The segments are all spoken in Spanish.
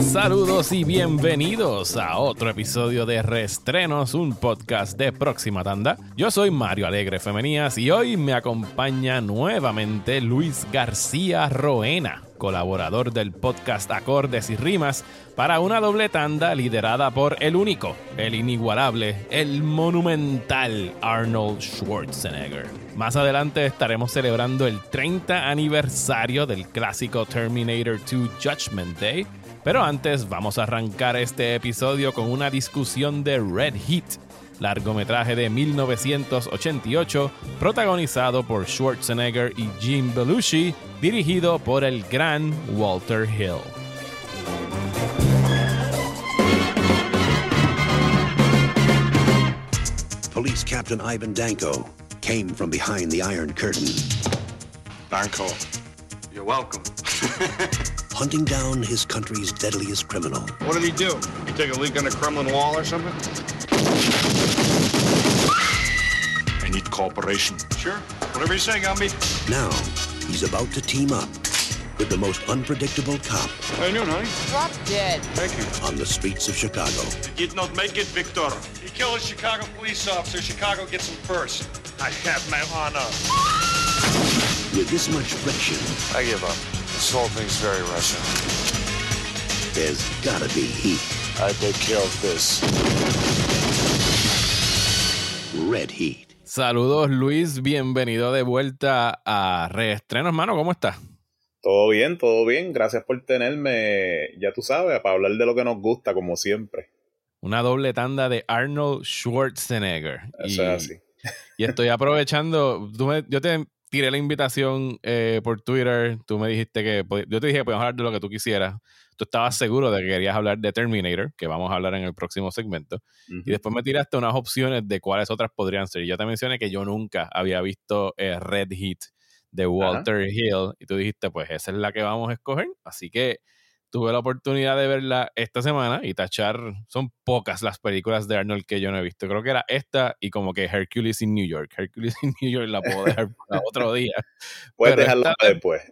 Saludos y bienvenidos a otro episodio de Restrenos, un podcast de próxima tanda. Yo soy Mario Alegre Femenías y hoy me acompaña nuevamente Luis García Roena, colaborador del podcast Acordes y Rimas, para una doble tanda liderada por el único, el inigualable, el monumental Arnold Schwarzenegger. Más adelante estaremos celebrando el 30 aniversario del clásico Terminator 2 Judgment Day pero antes vamos a arrancar este episodio con una discusión de Red Heat, largometraje de 1988 protagonizado por Schwarzenegger y Jim Belushi, dirigido por el gran Walter Hill. Police Captain Ivan Danko came from behind the Iron Curtain. Danko, you're welcome. hunting down his country's deadliest criminal. What did he do? He take a leak on the Kremlin wall or something? I need cooperation. Sure. Whatever you say, Gumby. Now, he's about to team up with the most unpredictable cop. How you doing, honey? Drop dead. Thank you. On the streets of Chicago. Did not make it, Victor. He killed a Chicago police officer. Chicago gets him first. I have my honor. With this much friction. I give up. This whole thing's very Russian. There's gotta be heat. I take care of this. Red Heat. Saludos Luis, bienvenido de vuelta a Reestrenos, hermano, ¿cómo estás? Todo bien, todo bien. Gracias por tenerme, ya tú sabes, para hablar de lo que nos gusta, como siempre. Una doble tanda de Arnold Schwarzenegger. Eso y, es así. y estoy aprovechando, tú me- yo te tiré la invitación eh, por Twitter, tú me dijiste que, yo te dije que podíamos hablar de lo que tú quisieras. Tú estabas seguro de que querías hablar de Terminator, que vamos a hablar en el próximo segmento. Y después me tiraste unas opciones de cuáles otras podrían ser. Y yo te mencioné que yo nunca había visto eh, Red Heat de Walter Hill. Y tú dijiste, pues esa es la que vamos a escoger. Así que tuve la oportunidad de verla esta semana y tachar. Son pocas las películas de Arnold que yo no he visto. Creo que era esta y como que Hercules in New York. Hercules in New York la puedo dejar para otro día. Puedes pero esta- para después.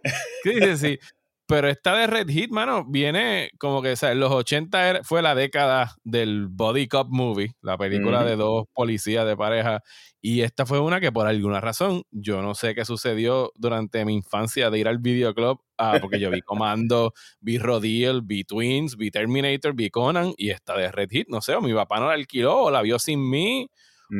Sí, sí, sí. Pero esta de Red Heat, mano, viene como que, o sea, en los 80 era- fue la década del Body Cop Movie, la película de dos policías de pareja. Y esta fue una que por alguna razón, yo no sé qué sucedió durante mi infancia de ir al videoclub, ah, porque yo vi Comando, vi Rodil, vi Twins, vi Terminator, vi Conan, y esta de Red Heat, no sé, o mi papá no la alquiló o la vio sin mí,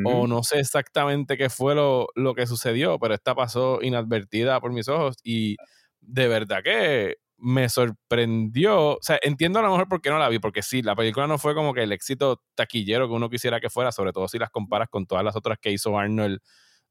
o no sé exactamente qué fue lo, lo que sucedió, pero esta pasó inadvertida por mis ojos y de verdad que me sorprendió. O sea, entiendo a lo mejor por qué no la vi, porque sí, la película no fue como que el éxito taquillero que uno quisiera que fuera, sobre todo si las comparas con todas las otras que hizo Arnold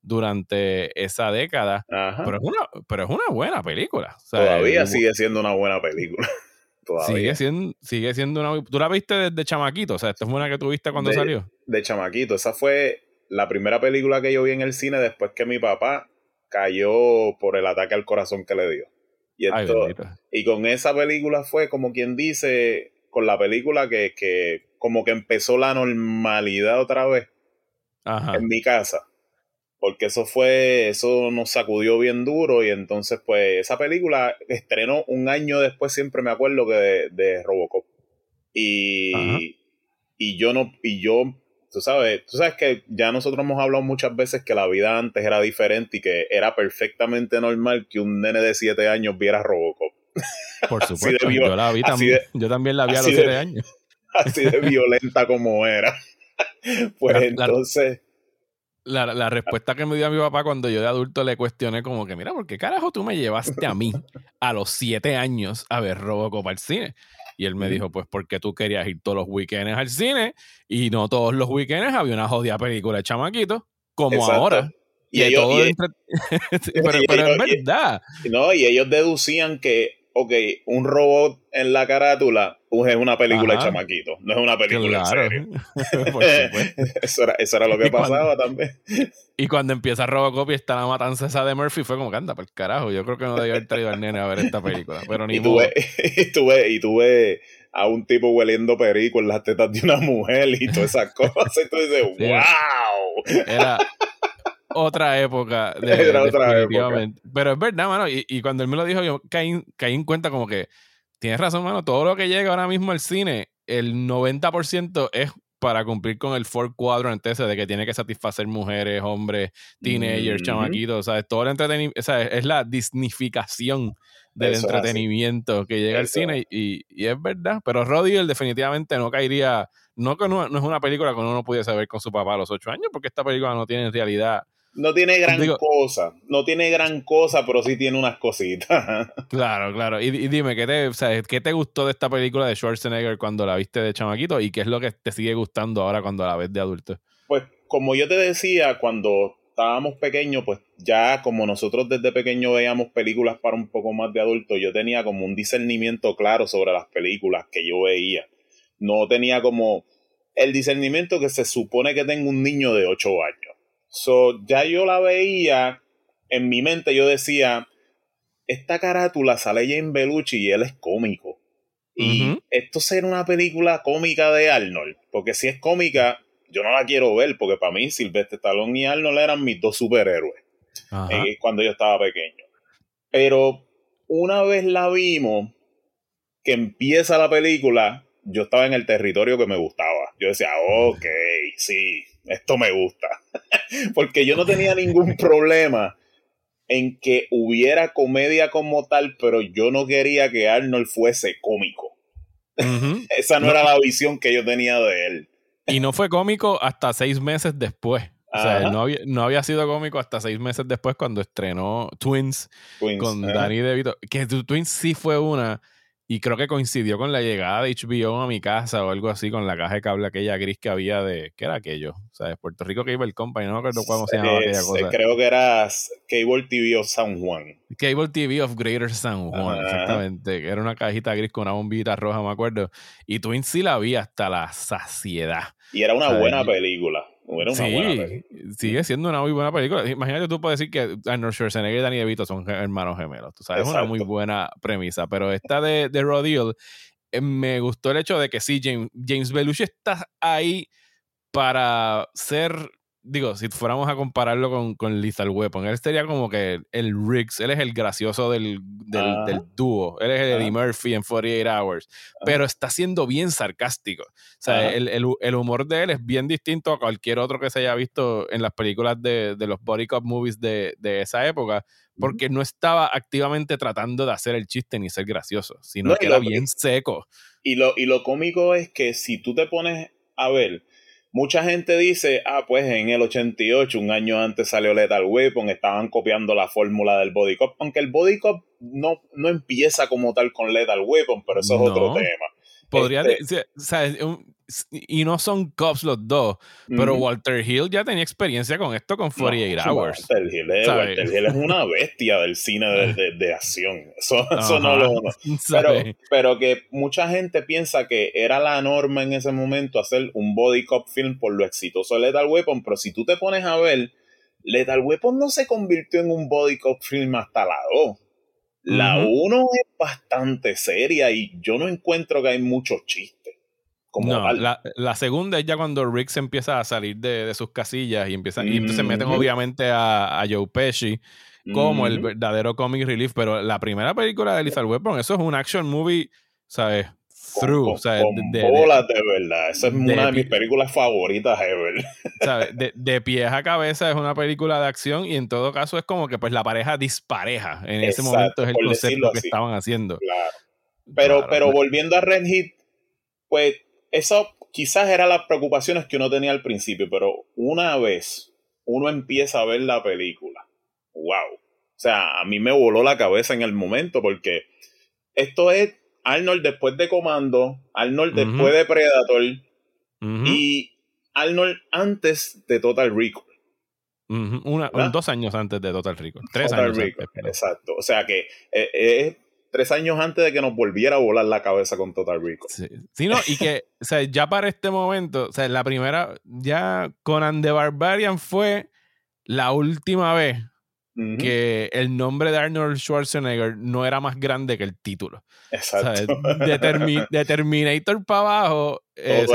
durante esa década. Ajá. Pero es una, pero es una buena película. O sea, Todavía sigue siendo una buena película. Todavía. sigue siendo, sigue siendo una. ¿Tú la viste desde chamaquito? O sea, esta fue una que tú viste cuando De- salió. de chamaquito. Esa fue la primera película que yo vi en el cine después que mi papá cayó por el ataque al corazón que le dio. Y, esto- y con esa película fue como quien dice, con la película que, que como que empezó la normalidad otra vez Ajá. en mi casa. Porque eso fue, eso nos sacudió bien duro y entonces pues esa película estrenó un año después, siempre me acuerdo que de, de Robocop. Y, Ajá. y yo no, y yo, tú sabes, tú sabes que ya nosotros hemos hablado muchas veces que la vida antes era diferente y que era perfectamente normal que un nene de 7 años viera Robocop. Por de supuesto. yo la vi también. de- yo también la vi a los así de- siete años. Así de violenta como era. Pues La- entonces, La, la respuesta que me dio a mi papá cuando yo de adulto le cuestioné como que, mira, ¿por qué carajo tú me llevaste a mí a los siete años a ver Robocop al cine? Y él me dijo, pues porque tú querías ir todos los weekends al cine y no todos los weekends había una jodida película de chamaquito, como Exacto. ahora. y ellos, todo y- entre- pero, y pero es ellos- verdad. No, y ellos deducían que, ok, un robot en la carátula pues, es una película Ajá. de chamaquito, no es una película Claro. en serio. Por eso, era, eso era lo que Y cuando- pasaba también. Y cuando empieza Robocop y está la matanza esa de Murphy, fue como que anda, por carajo. Yo creo que no debía haber traído al nene a ver esta película. Pero ni Y ves, y, tú ves, y tú ves a un tipo hueliendo perico en las tetas de una mujer y todas esas cosas. Y tú dices, Sí. wow. Era otra época. De, Era otra definitivamente. Pero es verdad, mano. Y, y cuando él me lo dijo, yo caí, caí en cuenta como que tienes razón, mano. Todo lo que llega ahora mismo al cine, el 90% es para cumplir con el four quadrant ese de que tiene que satisfacer mujeres, hombres, teenagers, Ujú. chamaquitos, ¿sabes? Todo el entretenimiento, es la disnificación del Eso entretenimiento que llega al cine y, y es verdad, pero Roddy definitivamente no caería, no que no, no es una película que uno pudiese ver con su papá a los ocho años, porque esta película no tiene en realidad, No tiene gran Digo- cosa, no tiene gran cosa, pero sí tiene unas cositas. claro, claro, y, y dime, ¿qué te, o sea, ¿qué te gustó de esta película de Schwarzenegger cuando la viste de chamaquito y qué es lo que te sigue gustando ahora cuando la ves de adulto? Pues como yo te decía, cuando estábamos pequeños, pues ya como nosotros desde pequeño veíamos películas para un poco más de adultos, yo tenía como un discernimiento claro sobre las películas que yo veía. No tenía como el discernimiento que se supone que tenga un niño de 8 años. So, ya yo la veía, en mi mente yo decía, esta carátula sale Jane Belushi y él es cómico. Y esto será una película cómica de Arnold, porque si es cómica, yo no la quiero ver, porque para mí Sylvester Stallone y Arnold eran mis dos superhéroes eh, cuando yo estaba pequeño. Pero una vez la vimos, que empieza la película, yo estaba en el territorio que me gustaba. Yo decía, ok, sí, esto me gusta. Porque yo no tenía ningún problema en que hubiera comedia como tal, pero yo no quería que Arnold fuese cómico. Esa no, No. era la visión que yo tenía de él. Y no fue cómico hasta seis meses después. O sea, no había, no había sido cómico hasta seis meses después cuando estrenó Twins Twins, con ajá. Danny DeVito. Que Twins sí fue una. Y creo que coincidió con la llegada de HBO a mi casa o algo así, con la caja de cable aquella gris que había de. ¿Qué era aquello? O sea, de Puerto Rico Cable Company, no me acuerdo cómo se llamaba aquella cosa. Creo que era Cable TV of San Juan. Cable TV of Greater San Juan, Ajá. exactamente. Era una cajita gris con una bombita roja, me acuerdo. Y Twins sí la vi hasta la saciedad. Y era una ¿Sabes? buena película. Era una sí, buena película. sigue siendo una muy buena película. Imagínate, tú puedes decir que Arnold Schwarzenegger y Danny DeVito son hermanos gemelos. Tú sabes, es una muy buena premisa. Pero esta de, de Rodil, eh, me gustó el hecho de que sí, James, James Belushi está ahí para ser. Digo, si fuéramos a compararlo con, con Lethal Weapon, él sería como que el Riggs, él es el gracioso del, del, del dúo, él es el Eddie. Murphy en 48 Hours, pero está siendo bien sarcástico. O sea, el, el, el humor de él es bien distinto a cualquier otro que se haya visto en las películas de, de los body cop movies de, de esa época, porque no estaba activamente tratando de hacer el chiste ni ser gracioso, sino No, que era bien seco. Y lo, y lo cómico es que si tú te pones a ver, mucha gente dice, ah, pues en el 88, un año antes salió Lethal Weapon, estaban copiando la fórmula del Body Cop, aunque el Body Cop no, no empieza como tal con Lethal Weapon, pero eso es otro tema. Podría, Este- o sea, y no son cops los dos, pero. Walter Hill ya tenía experiencia con esto con 48 No, Hours. Walter Hill, es, ¿sabes? Walter Hill es una bestia del cine de, de- de acción. Eso, eso no lo. no. Pero, pero que mucha gente piensa que era la norma en ese momento hacer un body cop film por lo exitoso de Lethal Weapon, pero si tú te pones a ver, Lethal Weapon no se convirtió en un body cop film hasta la 2. La Ujú. 1 es bastante seria y yo no encuentro que hay muchos chistes. Como No, la, la segunda es ya cuando Rick se empieza a salir de, de sus casillas y empiezan, y entonces meten obviamente a, a Joe Pesci como el verdadero comic relief, pero la primera película de Lethal Weapon, eso es un action movie, ¿sabes? Through, con, o sea, con de, de- bolas de verdad. Esa es de una de mis películas favoritas ever. ¿sabes? De, de pies a cabeza es una película de acción y en todo caso es como que pues la pareja dispareja. En ese momento es el concepto que así. estaban haciendo. Claro. Pero, Claro, pero pues. volviendo a Red Hit, pues eso quizás eran las preocupaciones que uno tenía al principio, pero una vez uno empieza a ver la película, wow. O sea, a mí me voló la cabeza en el momento porque esto es Arnold después de Comando, Arnold después de Predator y Arnold antes de Total Recall. dos años antes de Total Recall. Tres Total años Recall, antes. Exacto. O sea que eh, es tres años antes de que nos volviera a volar la cabeza con Total Recall. Sí, Sí, no, y que, o sea, ya para este momento, o sea, la primera, ya Conan the Barbarian fue la última vez que el nombre de Arnold Schwarzenegger no era más grande que el título. Exacto. De, Terminator para abajo, eh,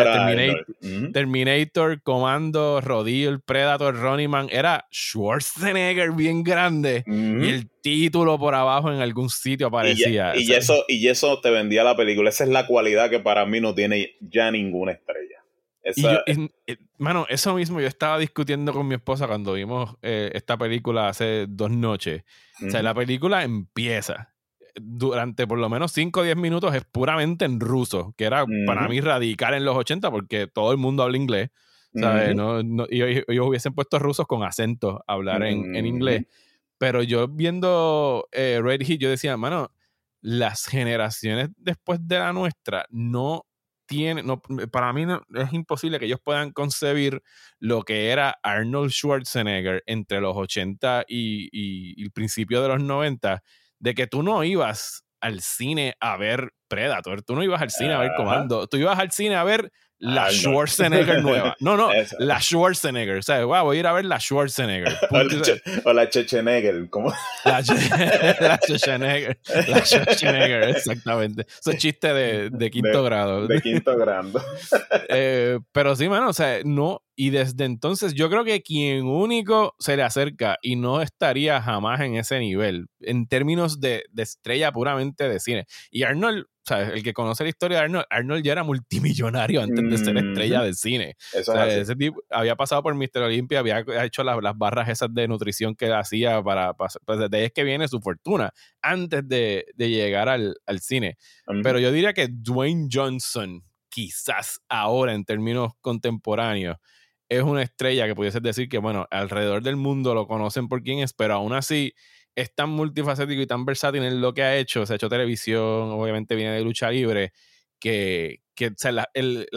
Terminator, Comando, Rodillo, Predator, Ronnie Man, era Schwarzenegger bien grande y el título por abajo en algún sitio aparecía. Y, eso, y eso te vendía la película. Esa es la cualidad que para mí no tiene ya ninguna estrella. Y mano, eso mismo yo estaba discutiendo con mi esposa cuando vimos eh, esta película hace dos noches. O sea, la película empieza durante por lo menos 5 o 10 minutos es puramente en ruso, que era para mí radical en los 80 porque todo el mundo habla inglés. ¿sabes? no, y ellos, hubiesen puesto rusos con acento a hablar en, en, inglés. Pero yo viendo eh, Red Heat, yo decía, mano, las generaciones después de la nuestra no no, para mí es imposible que ellos puedan concebir lo que era Arnold Schwarzenegger entre los 80 y, y, y el principio de los 90, de que tú no ibas al cine a ver Predator, tú no ibas al cine a ver Comando, tú ibas al cine a ver la Schwarzenegger nueva. No, no, la Schwarzenegger. O sea, wow, voy a ir a ver la Schwarzenegger. o, la Chechenegger. ¿cómo? La, la Chechenegger. La Chechenegger, exactamente. Eso es chiste de, de quinto grado. De quinto grado. Eh, pero sí, mano, o sea, no. Y desde entonces yo creo que quien único se le acerca y no estaría jamás en ese nivel, en términos de, de estrella puramente de cine. Y Arnold el que conoce la historia de Arnold, Arnold ya era multimillonario antes de ser estrella del cine. ese tipo había pasado por Mr. Olympia, había hecho las, barras esas de nutrición que hacía para, pues desde ahí es que viene su fortuna, antes de, llegar al, cine. Pero yo diría que Dwayne Johnson, quizás ahora en términos contemporáneos, es una estrella que pudiese decir que, bueno, alrededor del mundo lo conocen por quién es, pero aún así es tan multifacético y tan versátil en lo que ha hecho. Se ha hecho televisión, obviamente viene de lucha libre, que, que la,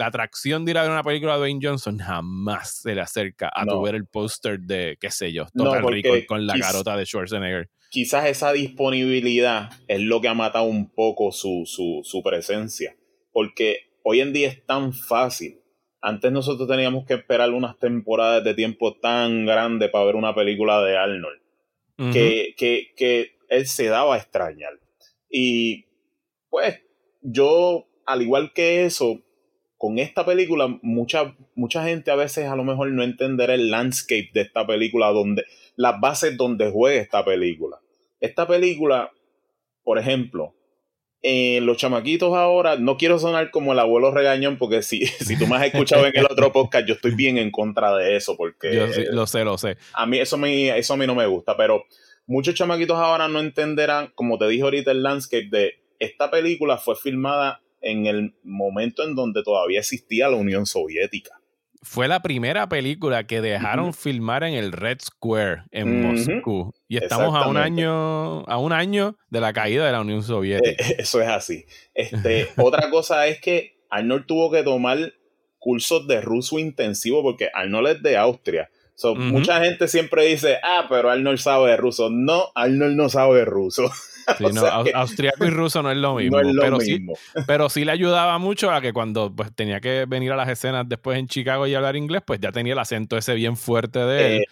atracción de ir a ver una película de Dwayne Johnson jamás se le acerca a tu ver el póster de, qué sé yo, Total Rico con la garota de Schwarzenegger. Quizás esa disponibilidad es lo que ha matado un poco su, su, su presencia. Porque hoy en día es tan fácil. Antes nosotros teníamos que esperar unas temporadas de tiempo tan grande para ver una película de Arnold que, que, que él se daba a extrañar. Y pues yo, al igual que eso, con esta película, mucha, mucha gente a veces a lo mejor no entenderá el landscape de esta película, donde, las bases donde juega esta película. Esta película, por ejemplo, eh, los chamaquitos ahora, no quiero sonar como el abuelo regañón, porque si, si tú me has escuchado en el otro podcast, yo estoy bien en contra de eso, porque... Yo lo sé, lo sé. A mí eso, me, eso a mí no me gusta, pero muchos chamaquitos ahora no entenderán, como te dije ahorita, el landscape de esta película fue filmada en el momento en donde todavía existía la Unión Soviética fue la primera película que dejaron filmar en el Red Square en Moscú. Y estamos a un año, a un año de la caída de la Unión Soviética. Eh, eso es así. Este, otra cosa es que Arnold tuvo que tomar cursos de ruso intensivo porque Arnold es de Austria. Mucha gente siempre dice, ah, pero Arnold sabe de ruso. No, Arnold no sabe de ruso. Sí, no, austriaco y ruso no es lo mismo. pero, Sí, pero sí le ayudaba mucho a que cuando pues, tenía que venir a las escenas después en Chicago y hablar inglés, pues ya tenía el acento ese bien fuerte de él.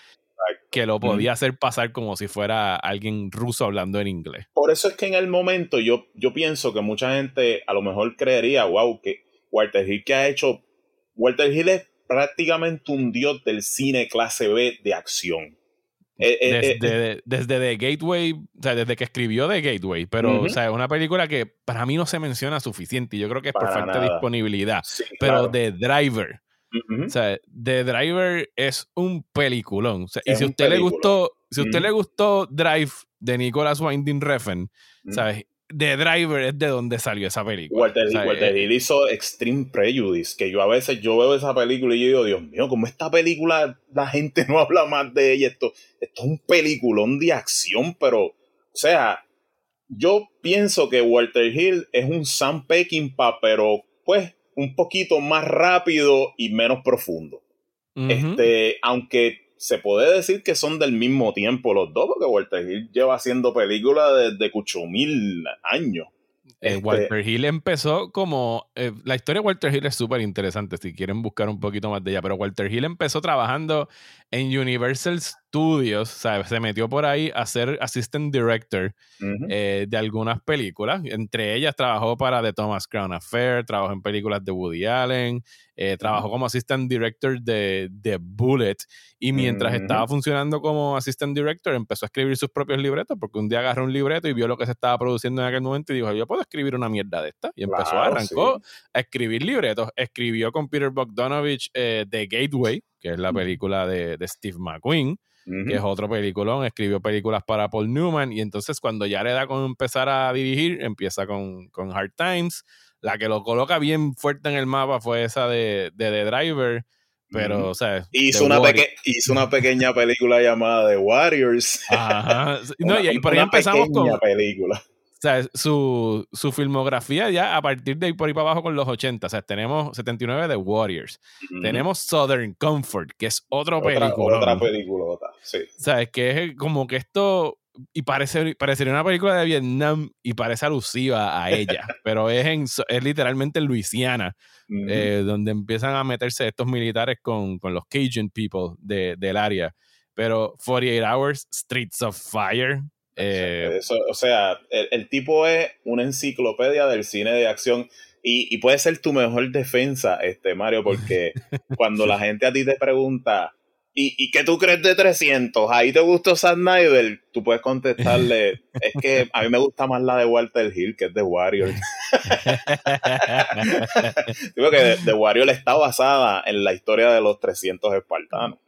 que lo podía hacer pasar como si fuera alguien ruso hablando en inglés. Por eso es que en el momento yo, yo pienso que mucha gente a lo mejor creería, wow, que Walter Hill que ha hecho, Walter Hill es prácticamente un dios del cine clase B de acción. Eh, eh, eh, desde, desde The Gateway, o sea, desde que escribió The Gateway, pero, o sea, una película que para mí no se menciona suficiente y yo creo que es por falta de disponibilidad. pero The Driver, o sea, The Driver es un peliculón. y si usted le gustó, si usted le gustó Drive de Nicolas Winding Refn, ¿sabes? The Driver es de donde salió esa película. Walter, eh, Hill hizo Extreme Prejudice, que yo a veces yo veo esa película y yo digo, Dios mío, como esta película la gente no habla más de ella, esto, esto es un peliculón de acción, pero, o sea, yo pienso que Walter Hill es un Sam Peckinpah, pero pues un poquito más rápido y menos profundo. Este, aunque se puede decir que son del mismo tiempo los dos, porque Walter Hill lleva haciendo películas desde cucho mil años. Eh, este Walter Hill empezó como. Eh, la historia de Walter Hill es súper interesante si quieren buscar un poquito más de ella, pero Walter Hill empezó trabajando en Universal Studios, ¿sabes? Se metió por ahí a ser assistant director eh, de algunas películas. Entre ellas trabajó para The Thomas Crown Affair, trabajó en películas de Woody Allen, eh, trabajó como assistant director de, de Bullet. Y mientras estaba funcionando como assistant director, empezó a escribir sus propios libretos, porque un día agarró un libreto y vio lo que se estaba produciendo en aquel momento y dijo, yo puedo escribir una mierda de esta. Y empezó, Claro, arrancó a escribir libretos. Escribió con Peter Bogdanovich eh, The Gateway, que es la película de, de Steve McQueen que es otro peliculón, escribió películas para Paul Newman y entonces cuando ya le da con empezar a dirigir, empieza con, con Hard Times. La que lo coloca bien fuerte en el mapa fue esa de, de The Driver, pero, o sea... Hizo una, hizo una pequeña película llamada The Warriors. Ajá. No, y, y por ahí Una empezamos con... pequeña película. O sea, su, su filmografía ya a partir de ahí por ahí para abajo con los 80. O sea, tenemos 79 de Warriors. Tenemos Southern Comfort, que es otro otra, película. otra peliculota, sí. ¿Sabes? Que es como que esto. Y parece, parecería una película de Vietnam y parece alusiva a ella, pero es, en, es literalmente en Luisiana, eh, donde empiezan a meterse estos militares con, con los Cajun people de- del área. Pero 48 Hours, Streets of Fire. Eh, Eso, o sea, el, el tipo es una enciclopedia del cine de acción y, y puede ser tu mejor defensa, este Mario, porque cuando la gente a ti te pregunta, ¿y, ¿y qué tú crees de 300? ¿Ahí te gustó Zack Snyder? Tú puedes contestarle, es que a mí me gusta más la de Walter Hill, que es de Warrior. Digo que The Warrior está basada en la historia de los 300 espartanos.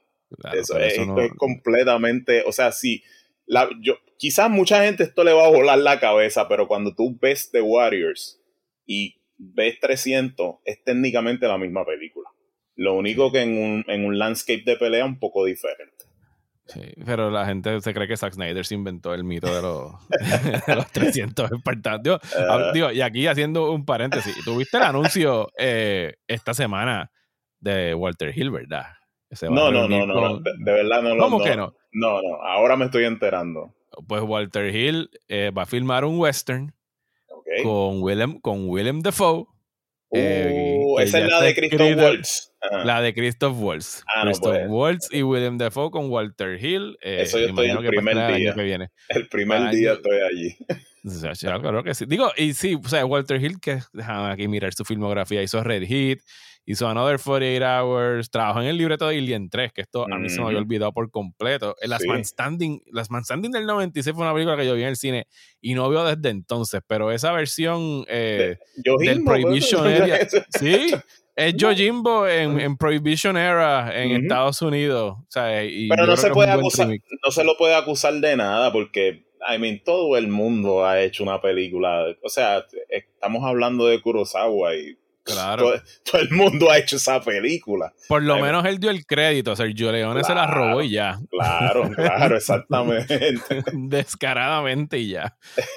claro, eso es, eso esto no- es completamente, o sea, sí, la, yo, quizás mucha gente esto le va a volar la cabeza, pero cuando tú ves The Warriors y ves 300, es técnicamente la misma película. Lo único que en un, en un landscape de pelea un poco diferente. Sí, pero la gente se cree que Zack Snyder se inventó el mito de los, de los 300 espartanos. Digo, Ah. digo, y aquí haciendo un paréntesis, tuviste el anuncio eh, esta semana de Walter Hill, ¿verdad? Que se va a No, no, no, no, no, de, de verdad no lo ¿Cómo no, que no? No, no, ahora me estoy enterando. Pues Walter Hill eh, va a filmar un western con Willem, con Willem Dafoe, eh, Uh, esa es la de Christoph Waltz. Ajá. la de Christoph Waltz. Ah, no, Christoph pues. Waltz y Willem Dafoe con Walter Hill. eh, Eso yo estoy el primer día. que viene. El primer Para día año- estoy allí. O sea, ya, claro que sí. Digo, y sí, o sea, Walter Hill, que déjame aquí mirar su filmografía, hizo Red Heat, hizo Another 48 Hours, trabajó en el libreto de Alien 3, que esto a mí se me había olvidado por completo. Las Sí. Man Standing, Las Man Standing del 96 fue una película que yo vi en el cine y no veo desde entonces, pero esa versión eh, Yo del pues, Prohibition Area, sí, es Yojimbo en, en Prohibition Era en. Estados Unidos. O sea, y Pero no se puede acusar, no se lo puede acusar de nada porque, I mean, todo el mundo ha hecho una película. O sea, estamos hablando de Kurosawa y Claro. todo, todo el mundo ha hecho esa película. Por lo Ay, menos él dio el crédito. Sergio Leone se la Claro. robó y ya. Claro, claro, exactamente. descaradamente y ya.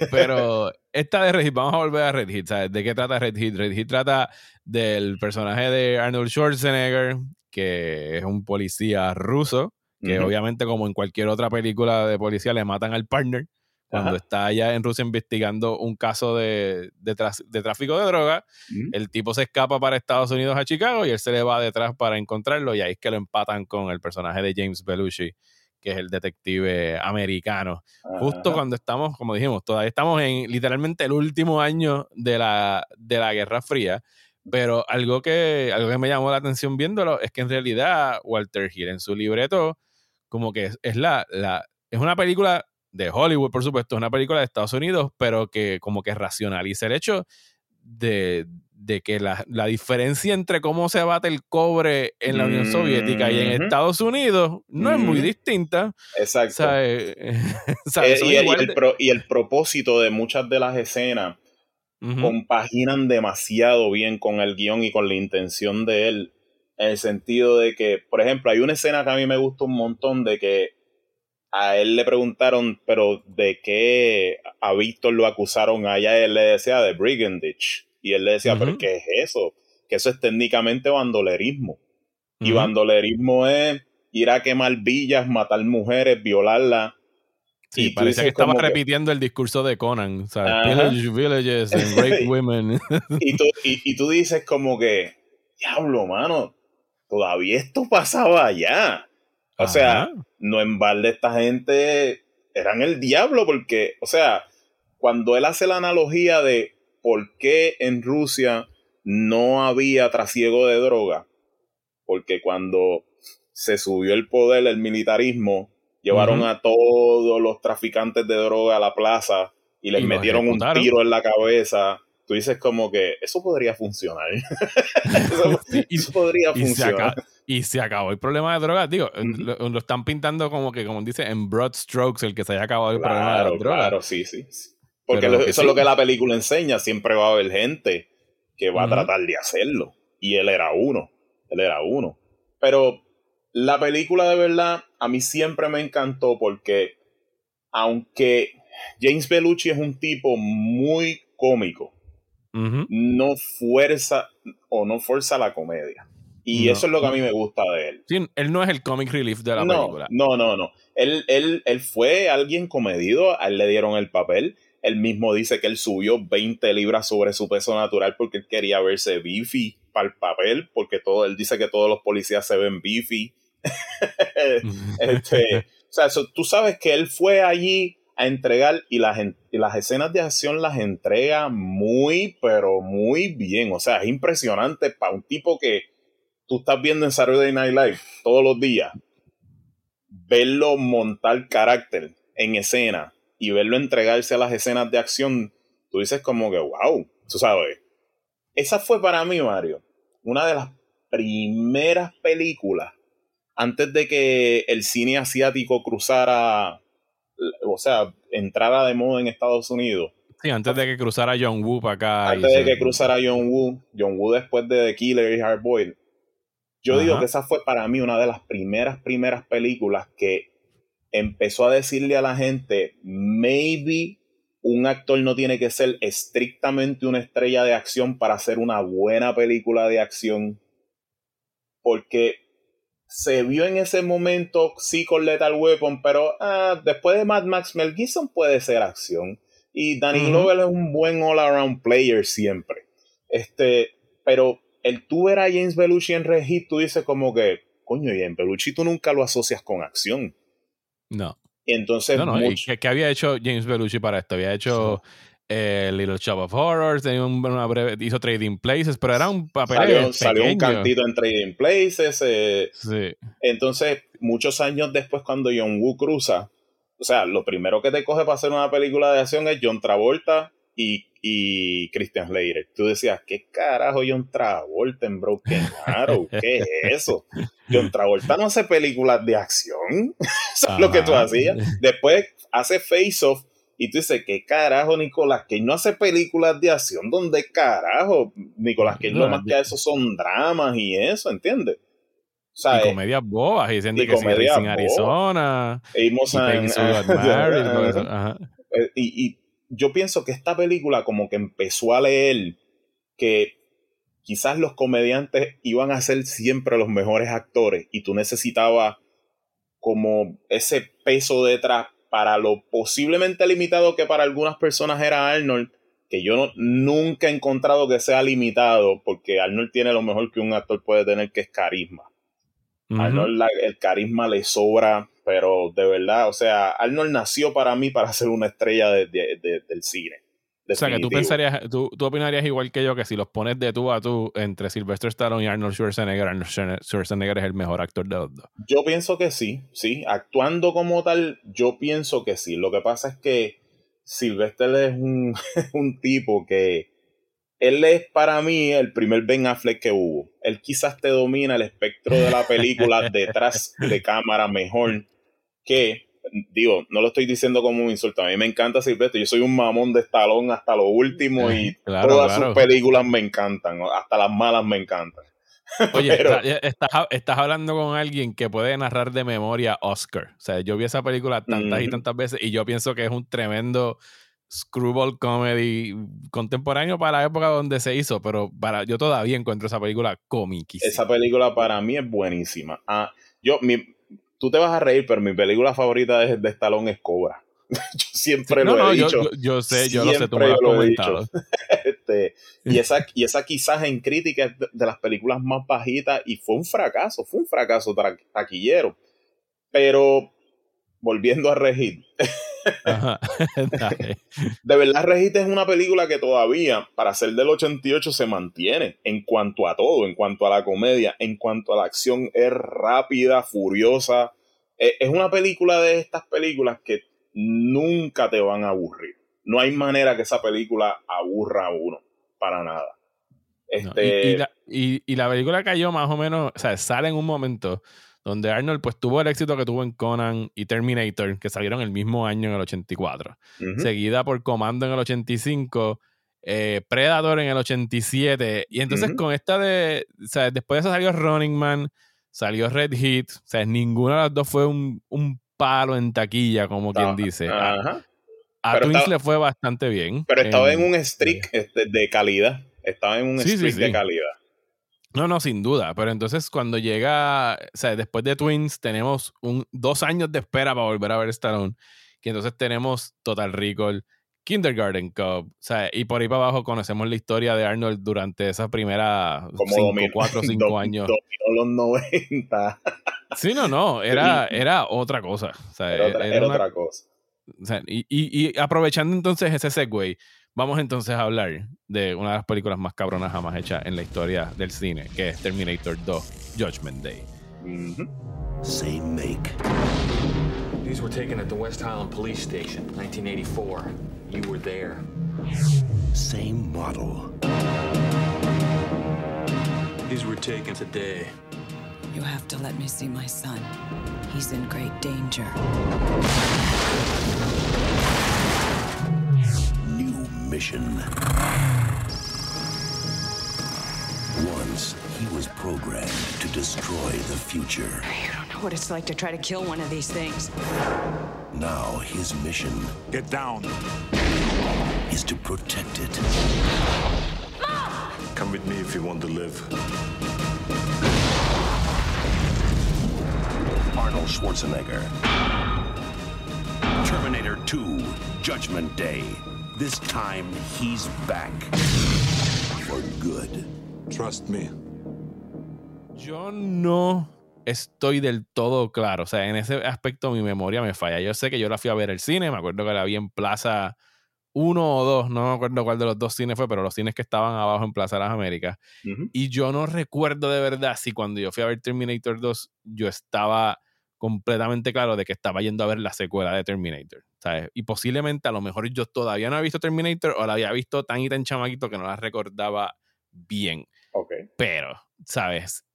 Pero esta de Red Heat, vamos a volver a Red Heat. ¿sabes? ¿De qué trata Red Heat? Red Heat trata del personaje de Arnold Schwarzenegger, que es un policía ruso, que obviamente como en cualquier otra película de policía le matan al partner cuando Ajá. está allá en Rusia investigando un caso de, de, tráfico de droga. Ujú. El tipo se escapa para Estados Unidos a Chicago y él se le va detrás para encontrarlo y ahí es que lo empatan con el personaje de James Belushi, que es el detective americano. Justo cuando estamos, como dijimos, todavía estamos en literalmente el último año de la, de la Guerra Fría. Pero algo que, algo que me llamó la atención viéndolo es que en realidad Walter Hill en su libreto, como que es, es la, la, es una película de Hollywood, por supuesto, es una película de Estados Unidos, pero que como que racionaliza el hecho de, de que la, la diferencia entre cómo se bate el cobre en la Unión Soviética y en Ujú. Estados Unidos no es muy Ujú. distinta. Exacto. ¿sabes? Eh, y, el, igual y el de- pro- y el propósito de muchas de las escenas compaginan demasiado bien con el guion y con la intención de él. En el sentido de que, por ejemplo, hay una escena que a mí me gusta un montón de que a él le preguntaron, pero ¿de qué a Víctor lo acusaron allá? Él le decía de brigandage. Y él le decía, Ujú. ¿pero qué es eso? Que eso es técnicamente bandolerismo. Y bandolerismo es ir a quemar villas, matar mujeres, violarlas. Sí, y dices que estaba que- repitiendo el discurso de Conan, ¿sabes? Ajá. Pillage villages and rape women. y, tú, y, y tú dices como que, diablo, mano, todavía esto pasaba allá. O sea, no en balde esta gente eran el diablo porque, o sea, cuando él hace la analogía de por qué en Rusia no había trasiego de droga, porque cuando se subió el poder, el militarismo, llevaron a todos los traficantes de droga a la plaza y les metieron un tiro en la cabeza. Tú dices como que eso podría funcionar. eso, podría funcionar. Y se, acabó el problema de drogas. Digo, lo, están pintando como que, como dice, en broad strokes el que se haya acabado el problema de las drogas. Claro, sí, sí. Porque eso es lo que la película enseña. Siempre va a haber gente que va a tratar de hacerlo. Y él era uno. Él era uno. Pero la película de verdad a mí siempre me encantó porque aunque James Bellucci es un tipo muy cómico, no fuerza o no fuerza la comedia. Y eso es lo que a mí me gusta de él. Sí, él no es el comic relief de la película. No, no, no. Él, él, él fue alguien comedido, a él le dieron el papel. Él mismo dice que él subió 20 libras sobre su peso natural porque él quería verse beefy para el papel, porque todo, él dice que todos los policías se ven beefy. este, o sea, tú sabes que él fue allí a entregar y las, y las escenas de acción las entrega muy, pero muy bien. O sea, es impresionante para un tipo que tú estás viendo en Saturday Night Live todos los días. Verlo montar carácter en escena y verlo entregarse a las escenas de acción, tú dices como que, wow, tú sabes. Esa fue para mí, Mario, una de las primeras películas antes de que el cine asiático cruzara, o sea, entrara de moda en Estados Unidos. Sí, antes de que cruzara John Woo para acá. Antes de que cruzara John Woo, John Woo después de The Killer y Hard Boiled. Yo digo que esa fue para mí una de las primeras, primeras películas que empezó a decirle a la gente, maybe un actor no tiene que ser estrictamente una estrella de acción para hacer una buena película de acción. Porque se vio en ese momento, sí, con Lethal Weapon, pero ah, después de Mad Max, Mel Gibson puede ser acción. Y Danny Glover es un buen all-around player siempre. Este, pero el tú ver a James Belushi en Regis, tú dices como que, coño, James Belushi tú nunca lo asocias con acción. No. Y entonces. No, no, ¿qué, había hecho James Belushi para esto? Había hecho eh, Little Shop of Horrors, tenía una breve, hizo Trading Places, pero era un papel. Salió, un cantito en Trading Places. Eh, sí. Entonces, muchos años después, cuando John Woo cruza, o sea, lo primero que te coge para hacer una película de acción es John Travolta y, y Christian Slater. Tú decías, ¿qué carajo John Travolta en Broken Arrow? ¿Qué es eso? John Travolta no hace películas de acción. eso es lo que tú hacías. Después hace Face Off y tú dices, ¿qué carajo Nicolás que no hace películas de acción? ¿Dónde carajo? Nicolás que no, más que eso son dramas y eso, ¿entiendes? Y comedias bobas, y diciendo que sí, en Arizona. y, y, yo pienso que esta película como que empezó a leer que quizás los comediantes iban a ser siempre los mejores actores y tú necesitabas como ese peso detrás para lo posiblemente limitado que para algunas personas era Arnold, que yo no, nunca he encontrado que sea limitado, porque Arnold tiene lo mejor que un actor puede tener, que es carisma. Arnold, el carisma le sobra pero de verdad, o sea, Arnold nació para mí para ser una estrella de, del cine. O sea, que tú pensarías, tú, tú, opinarías igual que yo que si los pones de tú a tú entre Sylvester Stallone y Arnold Schwarzenegger, Arnold Schwarzenegger es el mejor actor de los dos. Yo pienso que sí, sí. Actuando como tal, yo pienso que sí. Lo que pasa es que Sylvester es un, un tipo que él es para mí el primer Ben Affleck que hubo. Él quizás te domina el espectro de la película detrás de cámara mejor que, digo, no lo estoy diciendo como un insulto. A mí me encanta Silvestre. Yo soy un mamón de estalón hasta lo último y todas sus películas me encantan. Hasta las malas me encantan. Oye, estás, estás, hablando con alguien que puede narrar de memoria Oscar. O sea, yo vi esa película tantas y tantas veces y yo pienso que es un tremendo screwball comedy contemporáneo para la época donde se hizo, pero para yo todavía encuentro esa película cómica. Esa película para mí es buenísima. Ah, yo, mi, tú te vas a reír, pero mi película favorita de, de Stallone es Cobra. yo siempre lo he dicho. Yo, sé, yo lo sé, tú me lo has comentado. este, y, esa, y esa quizás en crítica de, de, las películas más bajitas y fue un fracaso, fue un fracaso taquillero. Pero volviendo a Regit. Ajá. de verdad, Regit es una película que todavía, para ser del 88, se mantiene en cuanto a todo, en cuanto a la comedia, en cuanto a la acción, es rápida, furiosa. E, es una película de estas películas que nunca te van a aburrir. No hay manera que esa película aburra a uno, para nada. Este... y, la, y, la, película cayó más o menos, o sea, sale en un momento donde Arnold pues tuvo el éxito que tuvo en Conan y Terminator, que salieron el mismo año en el 84, seguida por Comando en el 85, eh, Predator en el 87, y entonces con esta de, o sea, después de eso salió Running Man, salió Red Heat, o sea, ninguna de las dos fue un, un palo en taquilla, como quien dice. A, Twins le fue bastante bien. Pero estaba en, un streak este, de calidad. Estaba en un streak de calidad. No, no, sin duda. Pero entonces cuando llega, o sea, después de Twins tenemos un, dos años de espera para volver a ver Stallone. Que entonces tenemos Total Recall, Kindergarten Cup, o sea, y por ahí para abajo conocemos la historia de Arnold durante esa primera Como cinco, cuatro o cinco años. los 90. Sí, no, no, era, era otra cosa. O sea, era otra, era otra cosa. O sea, y, y, y, aprovechando entonces ese segue, vamos entonces a hablar de una de las películas más cabronas jamás hechas en la historia del cine, que es Terminator 2, Judgment Day. Mm -hmm. Same make. These were taken at the West Highland Police Station, 1984. You were there. Same model. These were taken today. You have to let me see my son. He's in great danger. New mission. Once, he was programmed to destroy the future. You don't know what it's like to try to kill one of these things. Now, his mission... Get down. ...is to protect it. Mom! Come with me if you want to live. Arnold Schwarzenegger. Terminator 2, Judgment Day. This time, he's back. For good. Trust me. Yo no estoy del todo claro. O sea, en ese aspecto mi memoria me falla. Yo sé que yo la fui a ver el cine, me acuerdo que la vi en Plaza 1 o 2, no me acuerdo cuál de los dos cines fue, pero los cines que estaban abajo en Plaza de las Américas. Uh -huh. Y yo no recuerdo de verdad si cuando yo fui a ver Terminator 2, yo estaba completamente claro de que estaba yendo a ver la secuela de Terminator. ¿sabes? Y posiblemente a lo mejor yo todavía no había visto Terminator o la había visto tan y tan chamaquito que no la recordaba bien. Okay. Pero, ¿sabes?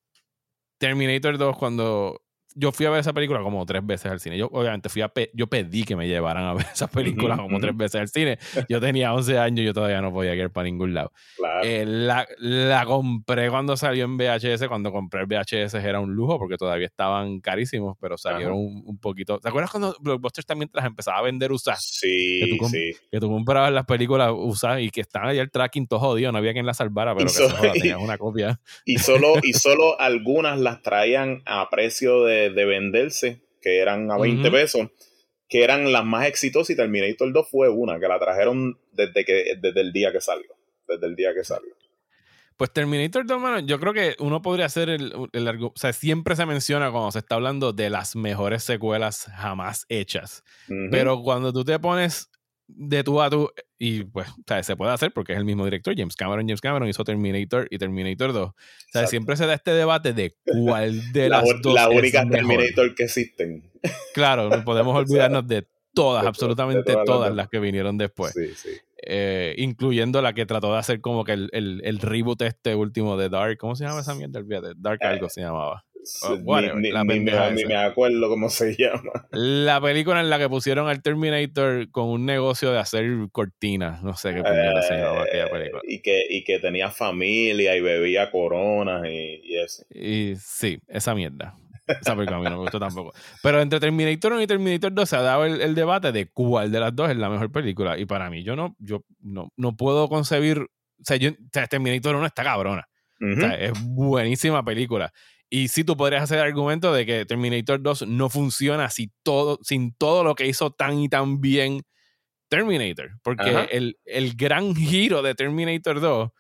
Terminator 2 cuando yo fui a ver esa película como tres veces al cine. Yo obviamente fui a pe yo pedí que me llevaran a ver esa película uh -huh, como uh -huh. tres veces al cine. Yo tenía 11 años, yo todavía no podía ir para ningún lado. Claro. Eh, la, la, compré cuando salió en VHS. Cuando compré el VHS era un lujo porque todavía estaban carísimos, pero salieron un, un, poquito. ¿Te acuerdas cuando Blockbuster también las empezaba a vender usadas? Sí, que tú, sí. Que tú comprabas las películas usadas y que estaban ahí el tracking todo jodido, no había quien las salvara, pero y que joda, tenías una copia. Y solo, y solo algunas las traían a precio de, de venderse que eran a 20 uh -huh. pesos, que eran las más exitosas y Terminator 2 fue una, que la trajeron desde, que, desde el día que salió. Desde el día que salió. Pues Terminator 2, mano, yo creo que uno podría hacer el, el, el, O sea, siempre se menciona cuando se está hablando de las mejores secuelas jamás hechas. Uh -huh. Pero cuando tú te pones de tú a tú, y pues, o sea, se puede hacer porque es el mismo director, James Cameron. James Cameron hizo Terminator y Terminator 2. O sea, Exacto. siempre se da este debate de cuál de la, las dos La única Terminator que existen. Claro, no podemos olvidarnos de todas, de absolutamente de todas, todas las, las, que vinieron después. Sí, sí. Eh, incluyendo la que trató de hacer como que el, el, el, reboot este último de Dark. ¿Cómo se llama esa mierda? Dark eh, algo se llamaba. Uh, whatever, ni, la ni, me, ni, me, acuerdo cómo se llama. La película en la que pusieron al Terminator con un negocio de hacer cortinas. No sé qué eh, se llamaba aquella película. Y que, y que tenía familia y bebía coronas y, y eso. Y sí, esa mierda. Esa película a mí no me gustó tampoco. Pero entre Terminator 1 y Terminator 2 se ha dado el, el, debate de cuál de las dos es la mejor película. Y para mí, yo no, yo no, no puedo concebir. O sea, yo, Terminator 1 está cabrona. Uh -huh. o sea, es buenísima película. Y sí, tú podrías hacer el argumento de que Terminator 2 no funciona si todo, sin todo lo que hizo tan y tan bien Terminator. Porque el, el, gran giro de Terminator 2,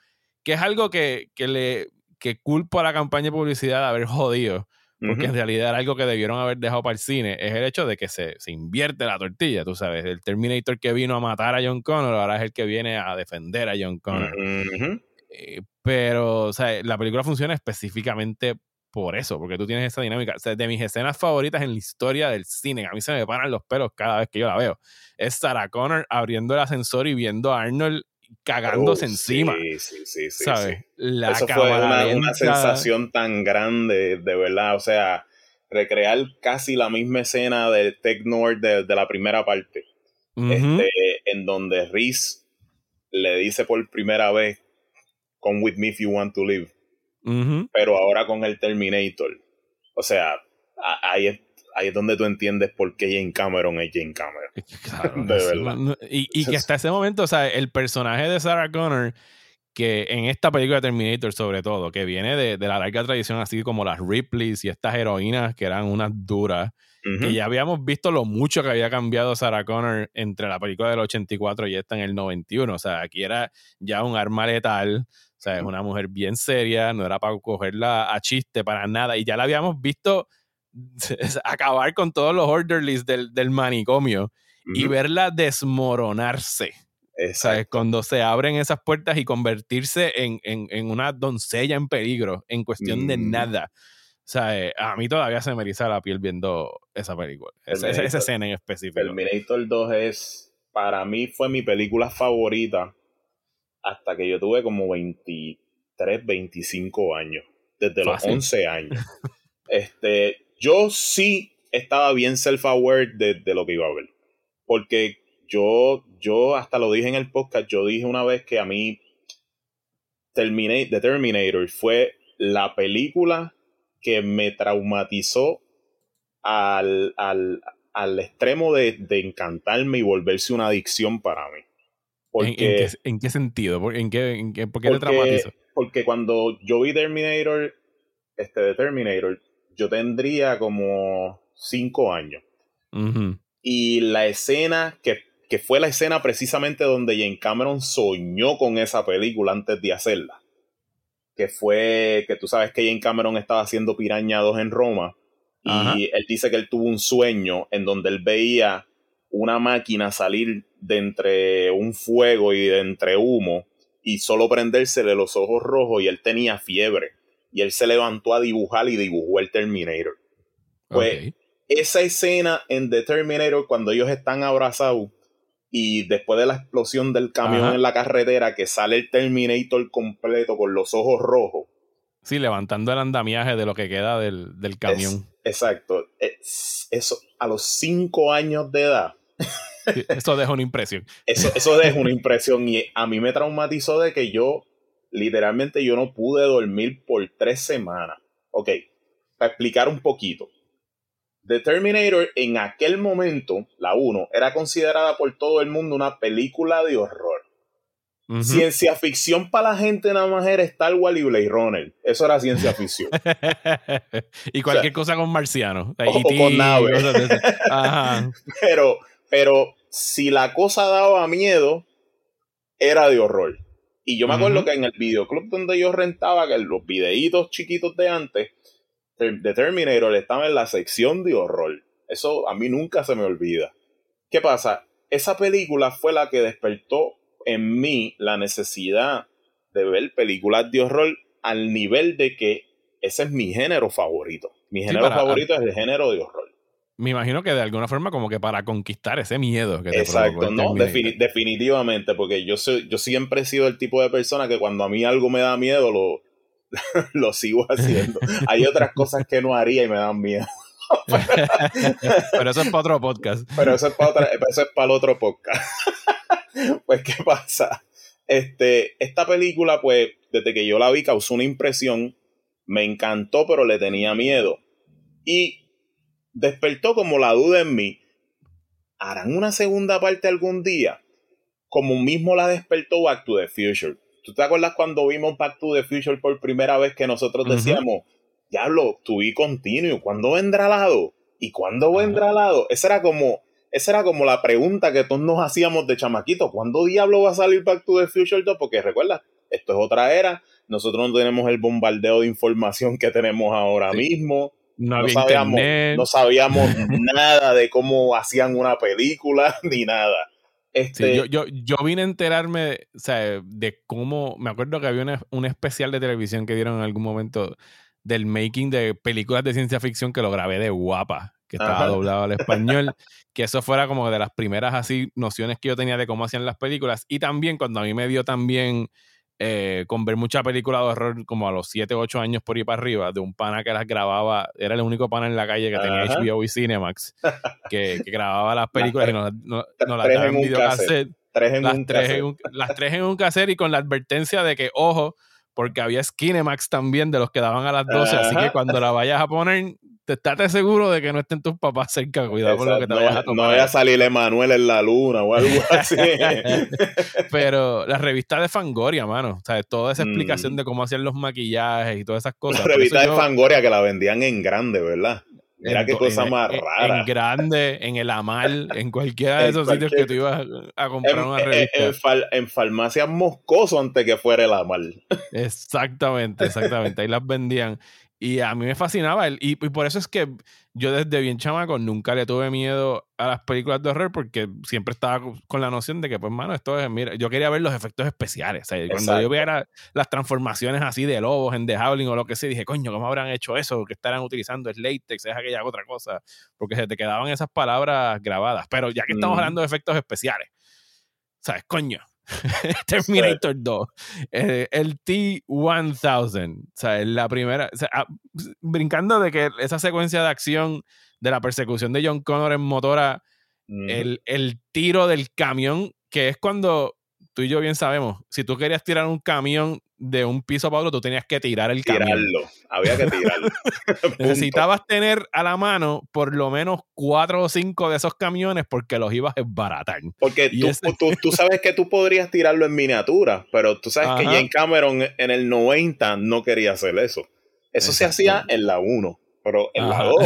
que es algo que, que le que culpo a la campaña de publicidad de haber jodido, porque en realidad era algo que debieron haber dejado para el cine, es el hecho de que se, se invierte la tortilla, tú sabes. El Terminator que vino a matar a John Connor ahora es el que viene a defender a John Connor. Eh, pero, o sea, la película funciona específicamente por eso, porque tú tienes esa dinámica. O sea, de mis escenas favoritas en la historia del cine, a mí se me paran los pelos cada vez que yo la veo, es Sarah Connor abriendo el ascensor y viendo a Arnold cagándose Oh, encima. Sí, sí, sí, sí. ¿Sabes? sí. La Eso fue una, una sensación tan grande, de verdad. O sea, recrear casi la misma escena de Tech Nord de, de la primera parte. Este, en donde Reese le dice por primera vez, Come with me if you want to live. Pero ahora con el Terminator. O sea, ahí es, ahí es donde tú entiendes por qué Jane Cameron es Jane Cameron. Claro, De sí, verdad. no- Y, y que hasta ese momento, o sea, el personaje de Sarah Connor, que en esta película de Terminator sobre todo, que viene de, de la larga tradición así como las Ripleys y estas heroínas que eran unas duras, Ujú. que ya habíamos visto lo mucho que había cambiado Sarah Connor entre la película del 84 y esta en el 91. O sea, aquí era ya un arma letal. O sea, es una mujer bien seria, no era para cogerla a chiste para nada. Y ya la habíamos visto acabar con todos los orderlies del, del manicomio y verla desmoronarse. ¿sabes? Cuando se abren esas puertas y convertirse en, en- en una doncella en peligro en cuestión de Mm. nada. O sea, eh, a mí todavía se me eriza la piel viendo esa película. Esa, escena en específico. Terminator 2 es, para mí fue mi película favorita hasta que yo tuve como 23, 25 años, desde los Fácil. 11 años. este, yo sí estaba bien self-aware de, de lo que iba a ver, porque yo, yo hasta lo dije en el podcast, yo dije una vez que a mí Terminate, The Terminator fue la película que me traumatizó al, al, al extremo de, de encantarme y volverse una adicción para mí. ¿En, Porque, en qué, en qué sentido? ¿Por, en qué, en qué- por qué te porque- traumatizo? porque cuando yo vi Terminator, este de Terminator, yo tendría como cinco años. Y la escena, que, que fue la escena precisamente donde Jane Cameron soñó con esa película antes de hacerla. Que fue que tú sabes que Jane Cameron estaba haciendo Piraña 2 en Roma. Y él dice que él tuvo un sueño en donde él veía una máquina salir de entre un fuego y de entre humo y solo prendérsele los ojos rojos y él tenía fiebre. Y él se levantó a dibujar y dibujó el Terminator. Pues, esa escena en The Terminator cuando ellos están abrazados y después de la explosión del camión Ajá. en la carretera que sale el Terminator completo con los ojos rojos. Sí, levantando el andamiaje de lo que queda del, del camión. Es- exacto. Es- eso a los cinco años de edad. Eso deja una impresión. Eso, eso deja una impresión y a mí me traumatizó de que yo literalmente yo no pude dormir por tres semanas. Ok, para explicar un poquito. The Terminator en aquel momento, la 1, era considerada por todo el mundo una película de horror. Ciencia ficción para la gente nada más era Star Wars y Blade Runner. Eso era ciencia ficción. y cualquier cosa con marcianos. O- o con nave. cosas de esas. Ajá. pero, pero si la cosa daba miedo, era de horror. Y yo me acuerdo que en el videoclub donde yo rentaba, que los videitos chiquitos de antes, de Terminator estaba en la sección de horror. Eso a mí nunca se me olvida. ¿Qué pasa? Esa película fue la que despertó en mí la necesidad de ver películas de horror al nivel de que ese es mi género favorito. Mi género favorito es el género de horror. Me imagino que de alguna forma como que para conquistar ese miedo que te Exacto, no, defini- definitivamente, porque yo soy, yo siempre he sido el tipo de persona que cuando a mí algo me da miedo lo, lo sigo haciendo. Hay otras cosas que no haría y me dan miedo. Pero eso es para otro podcast. Pero eso es para otra- eso es para el otro podcast. pues, ¿qué pasa? Este, esta película, pues, desde que yo la vi, causó una impresión. Me encantó, pero le tenía miedo. Y despertó como la duda en mí. ¿Harán una segunda parte algún día? Como mismo la despertó Back to the Future. ¿Tú te acuerdas cuando vimos Back to the Future por primera vez que nosotros decíamos, diablo, tu y continuo, ¿cuándo vendrá lado? ¿Y cuándo vendrá lado? Esa era como, esa era como la pregunta que todos nos hacíamos de chamaquito. ¿Cuándo diablo va a salir Back to the Future 2? Porque recuerda, esto es otra era. Nosotros no tenemos el bombardeo de información que tenemos ahora Sí. mismo. No había sabíamos, internet. no sabíamos nada de cómo hacían una película ni nada. Este, Sí, yo, yo, yo vine a enterarme o sea, de cómo. Me acuerdo que había una- un especial de televisión que dieron en algún momento del making de películas de ciencia ficción que lo grabé de guapa, que estaba Ajá. doblado al español. que eso fuera como de las primeras así nociones que yo tenía de cómo hacían las películas. Y también cuando a mí me dio también eh, con ver mucha película de horror como a los 7, 8 años por ahí para arriba, de un pana que las grababa, era el único pana en la calle que tenía Ajá. HBO y Cinemax, que, que grababa las películas y nos, nos, nos las daba en en un videocassette tres en las tres, en un, las tres en un cassette y con la advertencia de que, ojo, porque había Skinemax también de los que daban a las 12, así que cuando la vayas a poner, te estate seguro de que no estén tus papás cerca, cuidado con lo que te Exacto, vayas no, a no tomar. vaya a salir Emanuel en la luna o algo así. Pero la revista de Fangoria, mano, o sea, toda esa explicación Mm. de cómo hacían los maquillajes y todas esas cosas. la revista de yo- Fangoria que la vendían en grande, ¿verdad? Mira en qué cosa en- más en- rara. En grande, en el Amal, en cualquiera de esos sitios que tú ibas a comprar una revista. fal- en farmacias moscoso antes que fuera el amal. Exactamente, exactamente. Ahí las vendían. Y a mí me fascinaba. y, y por eso es que yo desde bien chamaco nunca le tuve miedo a las películas de horror porque siempre estaba co- con la noción de que, pues, mano, esto es, mira, yo quería ver los efectos especiales. O sea, cuando Exacto. yo veía las transformaciones así de lobos en The Howling o lo que sea, dije, coño, ¿cómo habrán hecho eso? ¿Qué estarán utilizando? ¿Es latex? ¿Es aquella otra cosa? Porque se te quedaban esas palabras grabadas. Pero ya que estamos Ujú. hablando de efectos especiales, ¿sabes? Coño. Terminator 2. eh, el T-1000. O sea, es la primera. o sea, ah, brincando de que esa secuencia de acción de la persecución de John Connor en motora, el, el tiro del camión, que es cuando tú y yo bien sabemos, si tú querías tirar un camión de un piso para otro, tú tenías que tirar el camión. Había que tirarlo. Necesitabas tener a la mano por lo menos cuatro o cinco de esos camiones porque los ibas a desbaratar. Porque tú, ese- tú, tú sabes que tú podrías tirarlo en miniatura, pero tú sabes que. Jane Cameron en el 90 no quería hacer eso. Eso se hacía en la 1, pero en Ajá. la 2,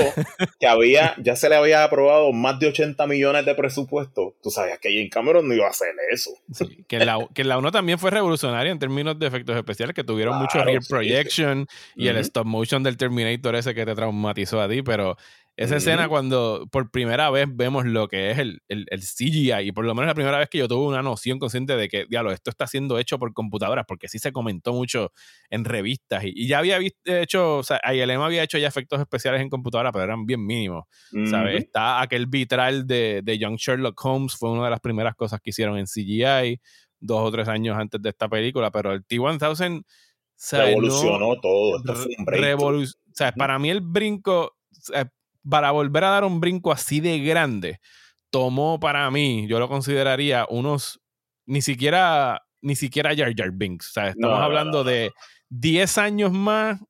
que había, ya se le había aprobado más de 80 millones de presupuesto, tú sabías que Jane Cameron no iba a hacer eso. Sí, que, la, que la 1 también fue revolucionaria en términos de efectos especiales, que tuvieron mucho Claro, rear sí, projection y el stop motion del Terminator ese que te traumatizó a ti, pero esa escena cuando por primera vez vemos lo que es el, el, el CGI, y por lo menos la primera vez que yo tuve una noción consciente de que, diablo, esto está siendo hecho por computadoras, porque sí se comentó mucho en revistas, y, y ya había visto, hecho, o sea, ILM había hecho ya efectos especiales en computadora, pero eran bien mínimos. ¿sabes? Está aquel vitral de, de Young Sherlock Holmes, fue una de las primeras cosas que hicieron en CGI, dos o tres años antes de esta película, pero el T-1000 ¿sabes? Revolucionó No- todo. Esto fue un revolu- o sea, para mí el brinco, para volver a dar un brinco así de grande, tomó para mí, yo lo consideraría unos, ni siquiera, ni siquiera Jar Jar Binks, o sea, estamos No, hablando no, no. de 10 años más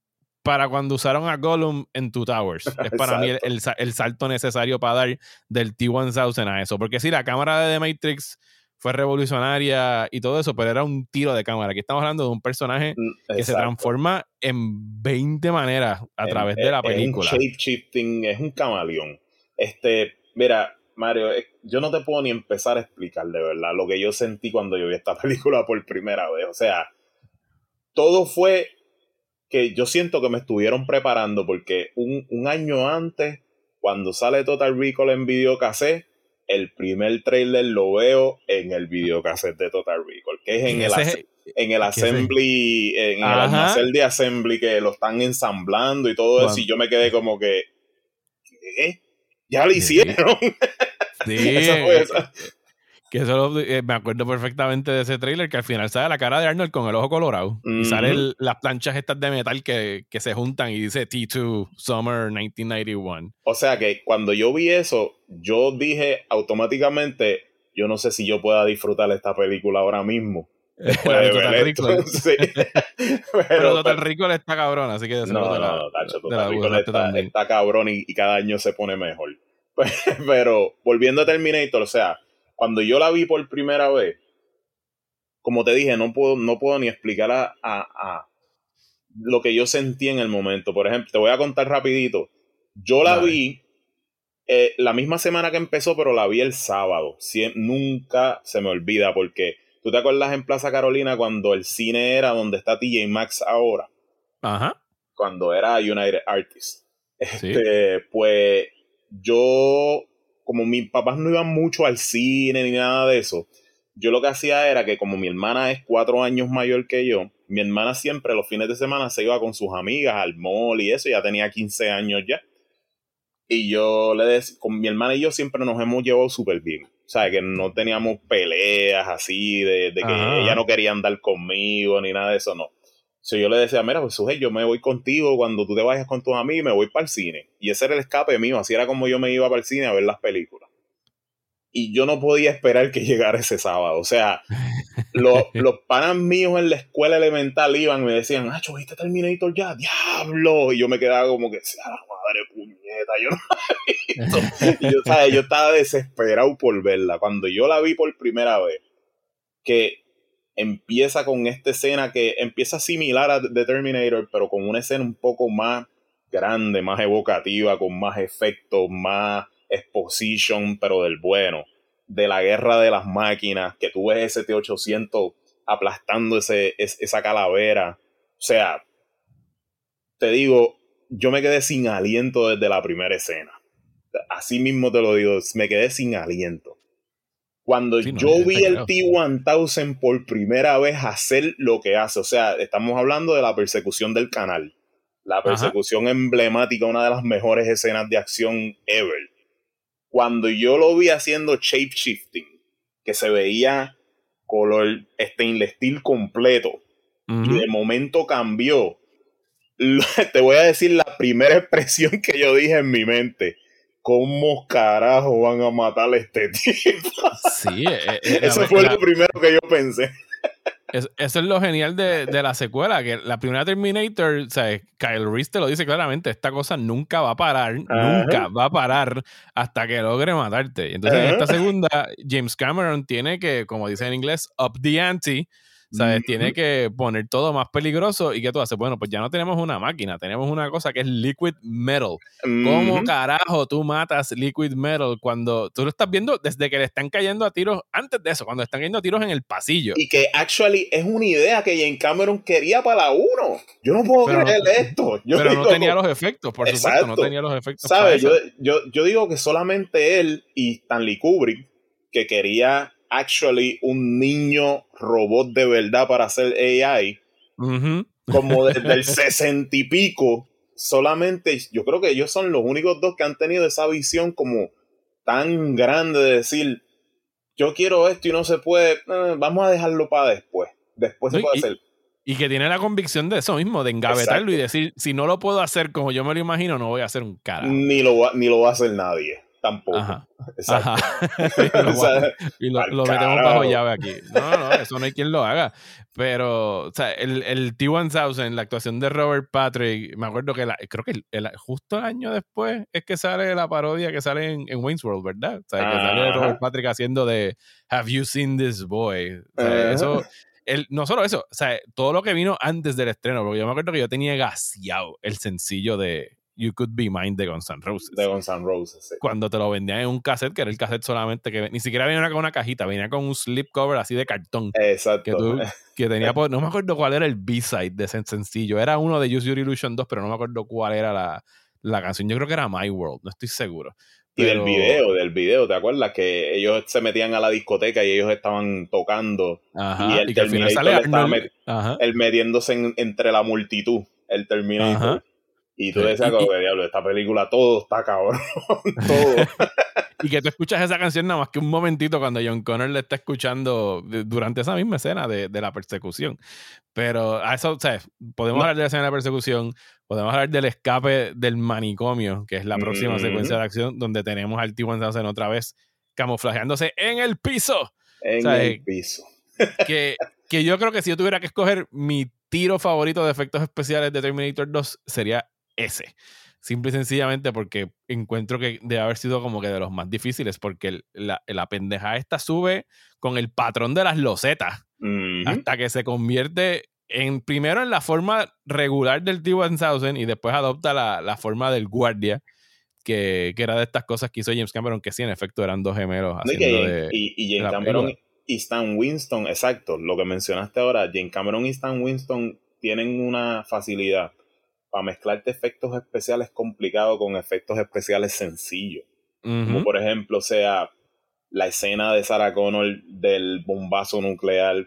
para cuando usaron a Gollum en Two Towers. Es para mí el, el el salto necesario para dar del T-1000 a eso. Porque sí, la cámara de The Matrix fue revolucionaria y todo eso, pero era un tiro de cámara. Aquí estamos hablando de un personaje Mm, que se transforma en 20 maneras a través es- de la Es un película. shape-shifting, es un camaleón. Este, mira, Mario, yo no te puedo ni empezar a explicar de verdad lo que yo sentí cuando yo vi esta película por primera vez. O sea, todo fue que yo siento que me estuvieron preparando porque un, un año antes, cuando sale Total Recall en videocassette, el primer trailer lo veo en el videocassette de Total Recall, que es en el, es- en el assembly, en el almacén de assembly que lo están ensamblando y todo eso, y yo me quedé como que, ¿qué? Ya lo hicieron. Sí, Esa fue esa. Que eso lo- eh, me acuerdo perfectamente de ese trailer que al final sale la cara de Arnold con el ojo colorado y salen las planchas estas de metal que, que se juntan y dice T2 Summer 1991. O sea que cuando yo vi eso, yo dije automáticamente, yo no sé si yo pueda disfrutar esta película ahora mismo. después de ver esto. Recall. Sí. Pero, Pero, Total Recall está cabrón, así que no, la- no, Tacho, la Total gozaste está, cabrón y, y cada año se pone mejor. Pero volviendo a Terminator, o sea, cuando yo la vi por primera vez, como te dije, no puedo, no puedo ni explicar a, a- a lo que yo sentí en el momento. Por ejemplo, te voy a contar rapidito. Yo la vi eh, la misma semana que empezó, pero la vi el sábado. Siem- nunca se me olvida porque tú te acuerdas en Plaza Carolina cuando el cine era donde está TJ Maxx ahora Ajá. cuando era United Artists. Sí. Este, pues yo, como mis papás no iban mucho al cine ni nada de eso, yo lo que hacía era que como mi hermana es cuatro años mayor que yo, mi hermana siempre los fines de semana se iba con sus amigas al mall y eso, ya tenía 15 años ya. Y yo le decía, con mi hermana y yo siempre nos hemos llevado súper bien. O sea, que no teníamos peleas así, de, de que Ajá. ella no quería andar conmigo ni nada de eso, no. So, yo le decía, mira, pues Sujei, yo me voy contigo cuando tú te vayas con tus amigos me voy para el cine. Y ese era el escape mío, así era como yo me iba para el cine a ver las películas. Y yo no podía esperar que llegara ese sábado. O sea, los, los panas míos en la escuela elemental iban y me decían, ah, ¿viste Terminator ya? ¡Diablo! Y yo me quedaba como que, sea la madre puñeta, yo no la he visto. Y yo, ¿sabes? yo estaba desesperado por verla. Cuando yo la vi por primera vez, que empieza con esta escena que empieza similar a The Terminator, pero con una escena un poco más grande, más evocativa, con más efectos, más exposition, pero del bueno, de la guerra de las máquinas, que tú ves ese T-800 aplastando ese, es- esa calavera. O sea, te digo, yo me quedé sin aliento desde la primera escena. Así mismo te lo digo, me quedé sin aliento. Cuando Sí, no, yo vi el creo. T-1000 por primera vez hacer lo que hace, o sea, estamos hablando de la persecución del canal. La persecución emblemática, una de las mejores escenas de acción ever. Cuando yo lo vi haciendo shape shifting, que se veía color stainless steel completo, y de momento cambió. Te voy a decir la primera expresión que yo dije en mi mente. ¿Cómo carajo van a matar a este tipo? Sí, eh, eh, Eso fue la- lo primero que yo pensé. Es- eso es lo genial de, de la secuela, que la primera Terminator, o sea, Kyle Reese te lo dice claramente, esta cosa nunca va a parar, Ajá. nunca va a parar hasta que logre matarte. Entonces, en esta segunda, James Cameron tiene que, como dice en inglés, up the ante, ¿sabes? Tiene que poner todo más peligroso. ¿Y qué tú haces? Bueno, pues ya no tenemos una máquina, tenemos una cosa que es liquid metal. ¿Cómo carajo tú matas Liquid Metal cuando tú lo estás viendo desde que le están cayendo a tiros, antes de eso, cuando están cayendo a tiros en el pasillo? Y que actually es una idea que Jane Cameron quería para la 1. Yo no puedo Pero no- creer esto. Yo pero no tenía los efectos, por supuesto, no Exacto. tenía los efectos. ¿Sabes? Yo, yo, yo digo que solamente él y Stanley Kubrick, que quería actually un niño robot de verdad para hacer AI, como desde el sesenta y pico, solamente yo creo que ellos son los únicos dos que han tenido esa visión como tan grande de decir, yo quiero esto y no se puede, eh, vamos a dejarlo para después. Después se puede y- hacer. Y que tiene la convicción de eso mismo, de engavetarlo Exacto. y decir, si no lo puedo hacer como yo me lo imagino, no voy a hacer un cara. Ni lo, va, ni lo va a hacer nadie, tampoco. Ajá. Exacto. Ajá. Y lo, O sea, y lo- metemos bajo llave aquí. No, no, eso no hay quien lo haga. Pero, o sea, el, el T-1000, la actuación de Robert Patrick, me acuerdo que la- creo que el- el- justo el año después es que sale la parodia que sale en, en Wayne's World, ¿verdad? O sea, que sale. Robert Patrick haciendo de Have you seen this boy? O sea, eso, el, no solo eso, o sea, todo lo que vino antes del estreno, porque yo me acuerdo que yo tenía gaseado el sencillo de You Could Be Mine de Guns N' Roses de Guns N' Roses. sí. cuando te lo vendían en un cassette, que era el cassette solamente que ni siquiera venía con una cajita, venía con un slipcover así de cartón. Exacto. Que, tú, que tenía, por- no me acuerdo cuál era el B-side de ese sencillo. Era uno de Use Your Illusion 2, pero no me acuerdo cuál era la, la canción. Yo creo que era My World, no estoy seguro. Y del video, del video, ¿te acuerdas? Que ellos se metían a la discoteca y ellos estaban tocando, Ajá, Y el que al final sale estaba Arnold. met- Ajá. él metiéndose en- entre la multitud, el Terminator. Ajá. Y tú decías, como que diablo, esta película todo está cabrón. todo. Y que tú escuchas esa canción nada más que un momentito cuando John Connor le está escuchando durante esa misma escena de, de la persecución. Pero a eso, o sea, podemos No. hablar de la escena de la persecución, podemos hablar del escape del manicomio, que es la próxima Ujú. secuencia de acción, donde tenemos al T-1000 otra vez camuflajeándose en el piso. en O sea, el eh, piso. Que, que yo creo que si yo tuviera que escoger mi tiro favorito de efectos especiales de Terminator 2, sería ese. Simple y sencillamente porque encuentro que debe haber sido como que de los más difíciles, porque el- la, la pendeja esta sube con el patrón de las losetas hasta que se convierte en primero en la forma regular del T-1000 y después adopta la, la forma del guardia, que, que era de estas cosas que hizo James Cameron, que sí, en efecto eran dos gemelos No, y, haciendo que- de... y, y de Jane la Cameron película. y Stan Winston, exacto, lo que mencionaste ahora, Jane Cameron y Stan Winston tienen una facilidad para mezclarte efectos especiales complicados con efectos especiales sencillos. Como por ejemplo, o sea, la escena de Sarah Connor del bombazo nuclear.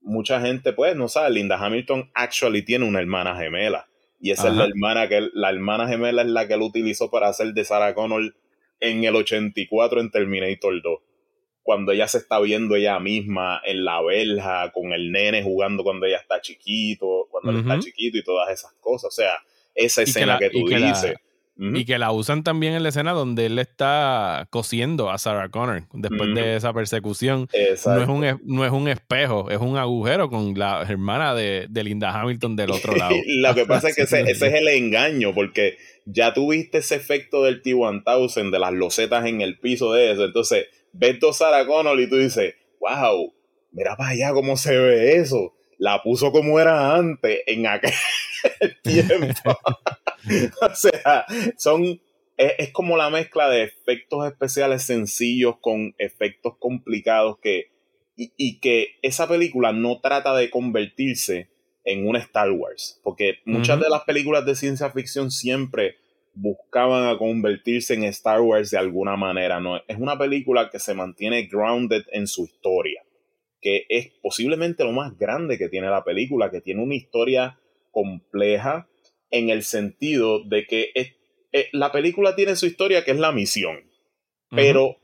Mucha gente, pues, no sabe, Linda Hamilton actually tiene una hermana gemela. Y esa es la hermana que la hermana gemela es la que él utilizó para hacer de Sarah Connor en el 84 en Terminator 2. Cuando ella se está viendo ella misma en la verja, con el nene jugando cuando ella está chiquito, cuando él está chiquito y todas esas cosas. O sea, esa que escena la- que, y tú que la- dices. Y que la usan también en la escena donde él está cosiendo a Sarah Connor después de esa persecución. No es, un, no es un espejo, es un agujero con la hermana de, de Linda Hamilton del otro lado. Lo que pasa es que ese, ese es el engaño, porque ya tuviste ese efecto del T-1000, de las losetas en el piso de eso. Entonces, ves a Sarah Connor y tú dices, wow, mira para allá cómo se ve eso. La puso como era antes, en aquel tiempo. o sea, son. Es, como la mezcla de efectos especiales sencillos con efectos complicados que. Y, y que esa película no trata de convertirse en una Star Wars. Porque muchas de las películas de ciencia ficción siempre buscaban a convertirse en Star Wars de alguna manera. ¿no? Es una película que se mantiene grounded en su historia. Que es posiblemente lo más grande que tiene la película, que tiene una historia compleja en el sentido de que es- eh, la película tiene su historia que es la misión. Pero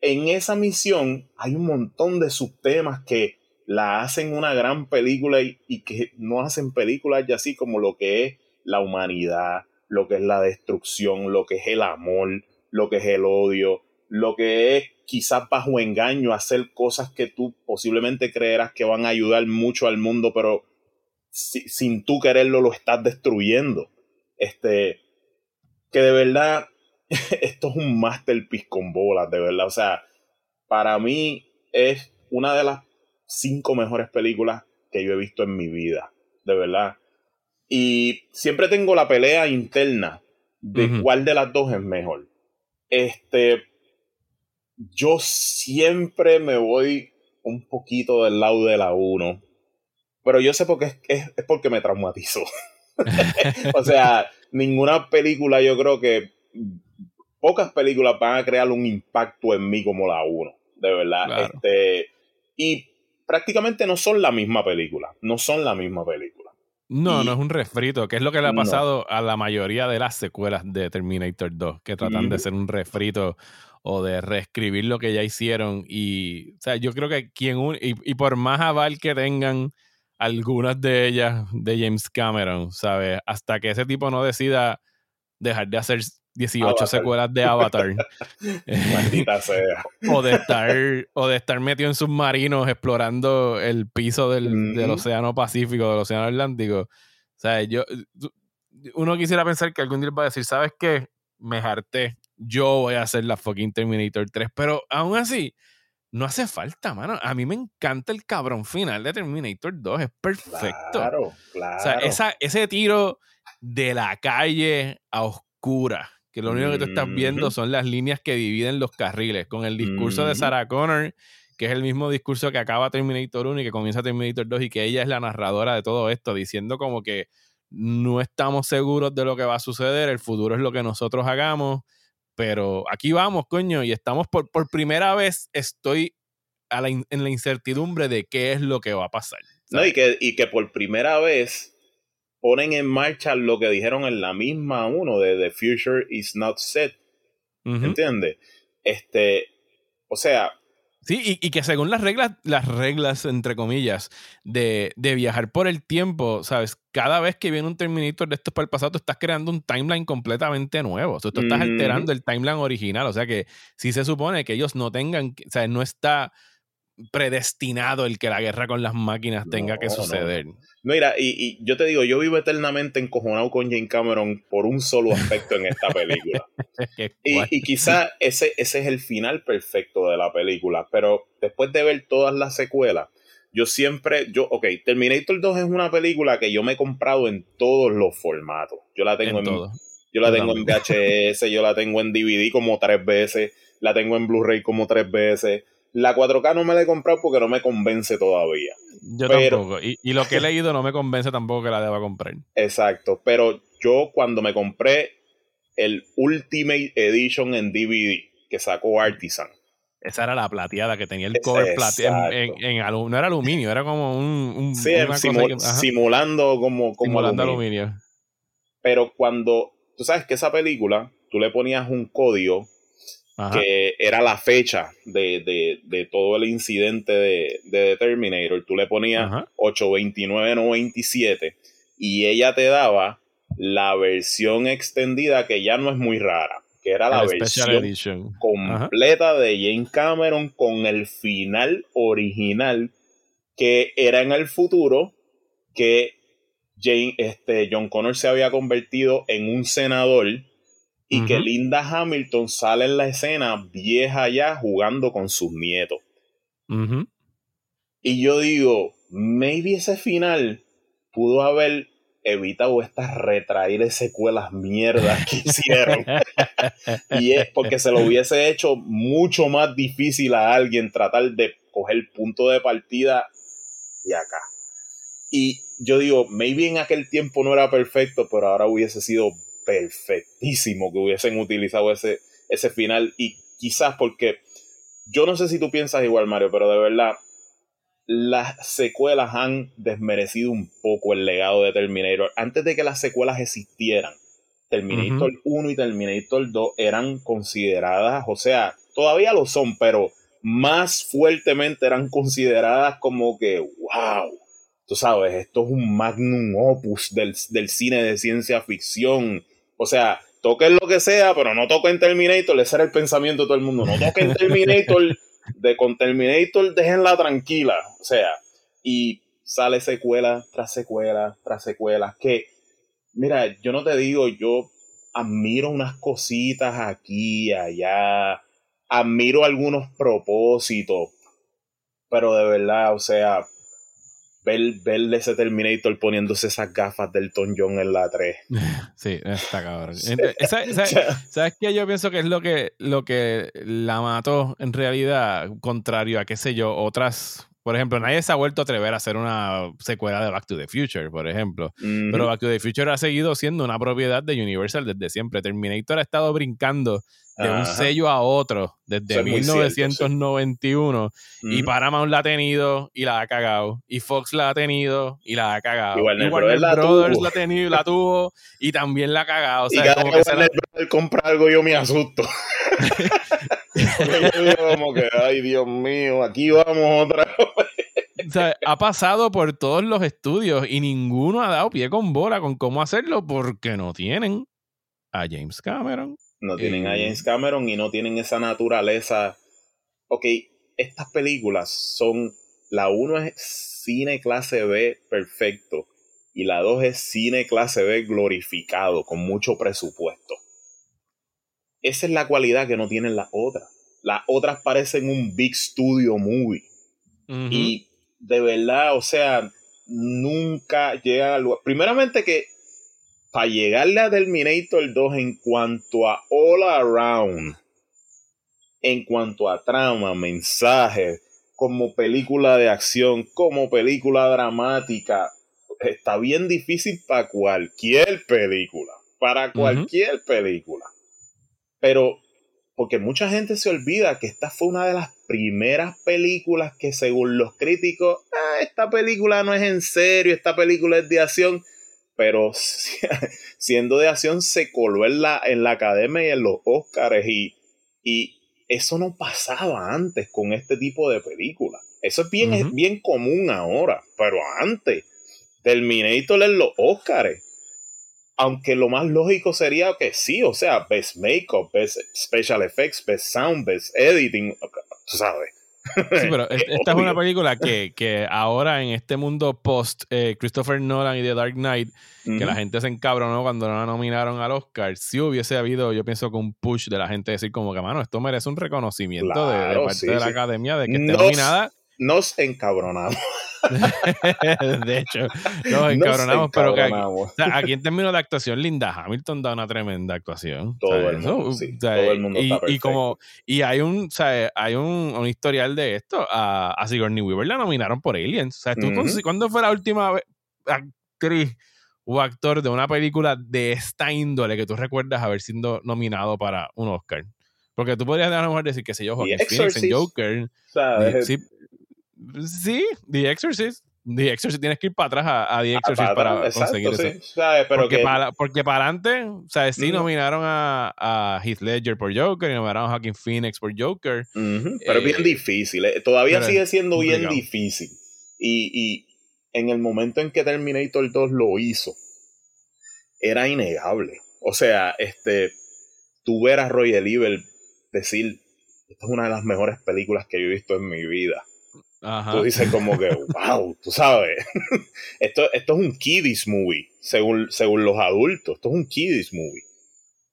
en esa misión hay un montón de subtemas que la hacen una gran película y, y que no hacen películas ya así como lo que es la humanidad, lo que es la destrucción, lo que es el amor, lo que es el odio, lo que es quizás bajo engaño hacer cosas que tú posiblemente creerás que van a ayudar mucho al mundo, pero si- sin tú quererlo lo estás destruyendo. Este, que de verdad esto es un masterpiece con bolas, de verdad. O sea, para mí es una de las cinco mejores películas que yo he visto en mi vida, de verdad. Y siempre tengo la pelea interna de cuál de las dos es mejor. Este, yo siempre me voy un poquito del lado de la 1, pero yo sé porque es, es, es porque me traumatizó. o sea, ninguna película yo creo que pocas películas van a crear un impacto en mí como la 1, de verdad. Claro. Este, y prácticamente no son la misma película, no son la misma película. No, Y- no es un refrito, que es lo que le ha No. pasado a la mayoría de las secuelas de Terminator 2, que tratan de ser un refrito o de reescribir lo que ya hicieron. Y, o sea, yo creo que quien, un- y, y por más aval que tengan algunas de ellas de James Cameron, ¿sabes? Hasta que ese tipo no decida dejar de hacer 18 Avatar. secuelas de Avatar. Maldita sea. o de estar o de estar metido en submarinos explorando el piso del, del océano Pacífico, del océano Atlántico. O sea, yo uno quisiera pensar que algún día va a decir, ¿sabes qué? Me harté. Yo voy a hacer la fucking Terminator 3, pero aún así no hace falta, mano. A mí me encanta el cabrón final de Terminator 2, es perfecto. Claro, claro. O sea, esa, ese tiro de la calle a oscura, que lo único que tú estás viendo Ujú. son las líneas que dividen los carriles, con el discurso de Ujú. Sarah Connor, que es el mismo discurso que acaba Terminator 1 y que comienza Terminator 2, y que ella es la narradora de todo esto, diciendo como que no estamos seguros de lo que va a suceder, el futuro es lo que nosotros hagamos, pero aquí vamos, coño, y estamos por, por primera vez, estoy a la in- en la incertidumbre de qué es lo que va a pasar. No, y que, y que por primera vez ponen en marcha lo que dijeron en la misma uno de The Future is not set. Ujú. ¿Entiendes? Este, o sea, Sí, y, y que según las reglas, las reglas, entre comillas, de, de viajar por el tiempo, ¿sabes? Cada vez que viene un Terminator de estos para el pasado, tú estás creando un timeline completamente nuevo. O sea, tú estás Ujú. alterando el timeline original. O sea que sí se supone que ellos no tengan, o sea, no está predestinado el que la guerra con las máquinas tenga que No, no. suceder. mira, y, y yo te digo, yo vivo eternamente encojonado con Jane Cameron por un solo aspecto en esta película. Y, y quizá ese, ese es el final perfecto de la película, pero después de ver todas las secuelas, yo siempre, yo, ok, Terminator 2 es una película que yo me he comprado en todos los formatos. Yo la tengo en en, yo la tengo en. VHS, yo la tengo en DVD como tres veces, la tengo en Blu-ray como tres veces. La 4K no me la he comprado porque no me convence todavía. Yo pero- tampoco. Y, y lo que he leído no me convence tampoco que la deba comprar. Exacto, pero yo cuando me compré el Ultimate Edition en DVD que sacó Artisan. Esa era la plateada que tenía el cover plateado. En, en, en, no era aluminio, era como un. un sí, simul, que, simulando como, como simulando aluminio. aluminio. Pero cuando. Tú sabes que esa película, tú le ponías un código Ajá. que era la fecha de, de, de, todo el incidente de, de Terminator. Tú le ponías 82997 y ella te daba la versión extendida que ya no es muy rara que era la versión completa Ajá. de James Cameron con el final original que era en el futuro que Jane, este, John Connor se había convertido en un senador y uh -huh. que Linda Hamilton sale en la escena vieja ya jugando con sus nietos. Uh -huh. Y yo digo, maybe ese final pudo haber evitado estas retraídas secuelas mierdas que hicieron. y es porque se lo hubiese hecho mucho más difícil a alguien tratar de coger el punto de partida de acá. Y yo digo, maybe en aquel tiempo no era perfecto, pero ahora hubiese sido perfectísimo que hubiesen utilizado ese, ese final. Y quizás porque yo no sé si tú piensas igual, Mario, pero de verdad, las secuelas han desmerecido un poco el legado de Terminator. Antes de que las secuelas existieran, Terminator uh -huh. 1 y Terminator 2 eran consideradas, o sea, todavía lo son, pero más fuertemente eran consideradas como que, wow, tú sabes, esto es un magnum opus del, del cine de ciencia ficción. O sea, toquen lo que sea, pero no toquen Terminator, ese era el pensamiento de todo el mundo, no toquen Terminator de con Terminator, déjenla tranquila. O sea, y sale secuela tras secuela tras secuela. Que, mira, yo no te digo, yo admiro unas cositas aquí, allá, admiro algunos propósitos, pero de verdad, o sea, ver, ver ese Terminator poniéndose esas gafas del Tom John en la 3. Sí, está cabrón. ¿Sabes, sabes, ¿sabes qué? Yo pienso que es lo que, lo que la mató en realidad, contrario a, qué sé yo, otras por ejemplo, nadie se ha vuelto a atrever a hacer una secuela de Back to the Future, por ejemplo. Mm -hmm. Pero Back to the Future ha seguido siendo una propiedad de Universal desde siempre. Terminator ha estado brincando de Ajá. un sello a otro desde 1991 cierto, sí. y Paramount la ha tenido y la ha cagado y Fox la ha tenido y la ha cagado y Warner, y Warner la Brothers tuvo. la ha tenido y la tuvo y también la ha cagado o sea, y cada como que que Warner la... compra algo yo me asusto como que ay Dios mío aquí vamos otra vez o sea, ha pasado por todos los estudios y ninguno ha dado pie con bola con cómo hacerlo porque no tienen a James Cameron no tienen a James Cameron y no tienen esa naturaleza. Ok, estas películas son. La 1 es cine clase B perfecto. Y la 2 es cine clase B glorificado, con mucho presupuesto. Esa es la cualidad que no tienen las otras. Las otras parecen un big studio movie. Uh -huh. Y de verdad, o sea, nunca llega al lugar. Primeramente que para llegarle a Terminator 2 en cuanto a all around, en cuanto a trama, mensaje, como película de acción, como película dramática, está bien difícil para cualquier película, para cualquier uh -huh. película. Pero, porque mucha gente se olvida que esta fue una de las primeras películas que según los críticos, ah, esta película no es en serio, esta película es de acción pero siendo de acción se coló en la, en la academia y en los Oscars y, y eso no pasaba antes con este tipo de películas. Eso es bien, uh -huh. es bien común ahora, pero antes, Terminator en los Oscars. Aunque lo más lógico sería que sí, o sea, Best Makeup, Best Special Effects, Best Sound, Best Editing, sabes. Sí, pero esta es una película que, que, ahora en este mundo post eh, Christopher Nolan y The Dark Knight, uh -huh. que la gente se encabronó cuando no la nominaron al Oscar, si hubiese habido, yo pienso que un push de la gente decir como que, mano, esto merece un reconocimiento claro, de, de, parte sí, de la sí. academia de que esté nos, nominada. Nos encabronamos. de hecho, nos encabronamos, pero que aquí, o sea, aquí, en términos de actuación, Linda Hamilton da una tremenda actuación. Todo, el mundo, sí, o sea, todo el mundo, y, está y, como y hay un, sea, hay un, un, historial de esto. A, a Sigourney Weaver la nominaron por Aliens. O sea, ¿tú, uh -huh. ¿cuándo fue la última actriz o actor de una película de esta índole que tú recuerdas haber sido nominado para un Oscar. Porque tú podrías a lo mejor decir que sé yo, Joaquin Phoenix en Joker. ¿sabes? Sí, sí, The Exorcist. The Exorcist tienes que ir para atrás a, a The Exorcist para, Exacto, conseguir sí, eso. ¿sabes? Pero porque, que- para, porque para adelante, o sea, sí nominaron a, a Heath Ledger por Joker y nominaron a Joaquin Phoenix por Joker. Pero es bien Eh, difícil. eh, Todavía sigue siendo bien difícil. Y, y en el momento en que Terminator 2 lo hizo, era innegable. O sea, este, tú ver a Roger Ebert decir, esta es una de las mejores películas que yo he visto en mi vida. Ajá. Tú dices como que, wow, tú sabes. esto, esto es un kiddies movie, según, según los adultos. Esto es un kiddies movie.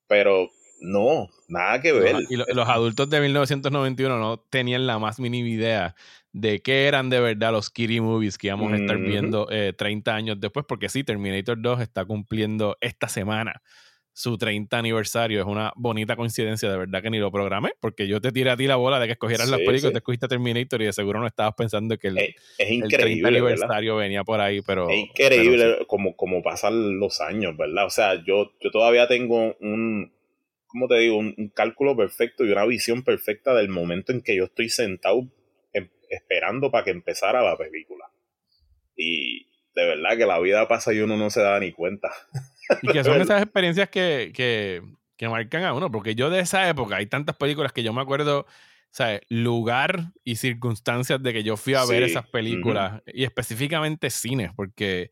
Pero no, nada que ver. Los- y lo- los adultos de 1991 no tenían la más mínima idea de qué eran de verdad los Kitty Movies que íbamos a estar viendo eh, 30 años después, porque sí, Terminator 2 está cumpliendo esta semana su 30 aniversario. Es una bonita coincidencia, de verdad que ni lo programé, porque yo te tiré a ti la bola de que escogieras las películas, sí. te escogiste Terminator y de seguro no estabas pensando que el, es, es el 30 increíble, ¿verdad? aniversario venía por ahí, pero... Es increíble pero sí. como, como pasan los años, ¿verdad? O sea, yo, yo todavía tengo un, ¿cómo te digo? Un, un cálculo perfecto y una visión perfecta del momento en que yo estoy sentado em- esperando para que empezara la película. Y de verdad que la vida pasa y uno no se da ni cuenta. Y que son esas experiencias que, que, que marcan a uno, porque yo de esa época hay tantas películas que yo me acuerdo, ¿sabes? Lugar y circunstancias de que yo fui a ver esas películas, y específicamente cines, porque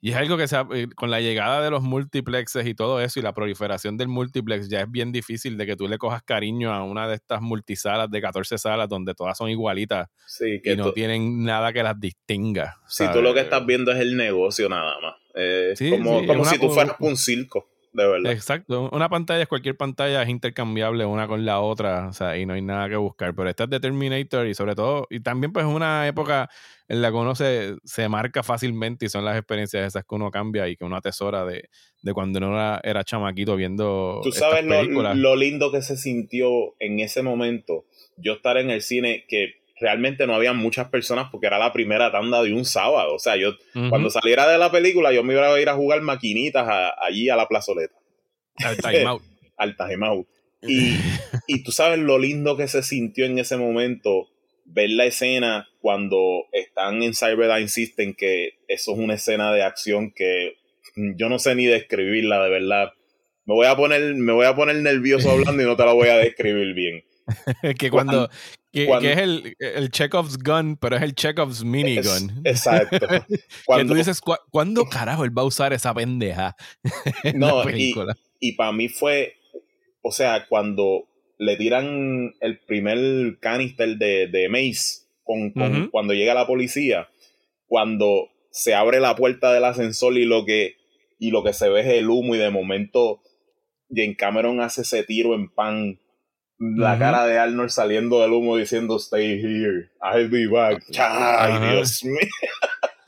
y es algo que se ha- eh, con la llegada de los multiplexes y todo eso y la proliferación del multiplex ya es bien difícil de que tú le cojas cariño a una de estas multisalas de 14 salas donde todas son igualitas Sí, que y no tienen nada que las distinga. si tú lo que estás viendo es el negocio nada más. Eh, Sí, como sí, como es si tú fueras un circo, de verdad. Exacto. Una pantalla, cualquier pantalla es intercambiable una con la otra, o sea, y no hay nada que buscar. Pero esta es de Terminator y sobre todo, y también pues es una época en la que uno se, se marca fácilmente y son las experiencias esas que uno cambia y que uno atesora de, de cuando uno era, era chamaquito viendo Tú estas sabes lo, lo lindo que se sintió en ese momento, yo estar en el cine, que realmente no había muchas personas porque era la primera tanda de un sábado. O sea, yo cuando saliera de la película, yo me iba a ir a jugar maquinitas a- allí a la plazoleta, Al time out. al Tajemau. Y, y tú sabes lo lindo que se sintió en ese momento ver la escena cuando están en Cyberdyne System, que eso es una escena de acción que yo no sé ni describirla de verdad. Me voy a poner, me voy a poner nervioso hablando y no te la voy a describir bien. que cuando, que, que es el, el Chekhov's gun, pero es el Chekhov's minigun. Es- exacto. que Cuando, tú dices, "¿Cu- ¿cuándo carajo él va a usar esa pendeja en No, la y- película? y para mí fue, o sea, cuando le tiran el primer canister de, de Mace, con, cuando llega la policía, cuando se abre la puerta del ascensor y lo que, y lo que se ve es el humo y de momento Jane Cameron hace ese tiro en pan. La cara de Arnold saliendo del humo diciendo stay here, I'll be back. Ay. Dios mío.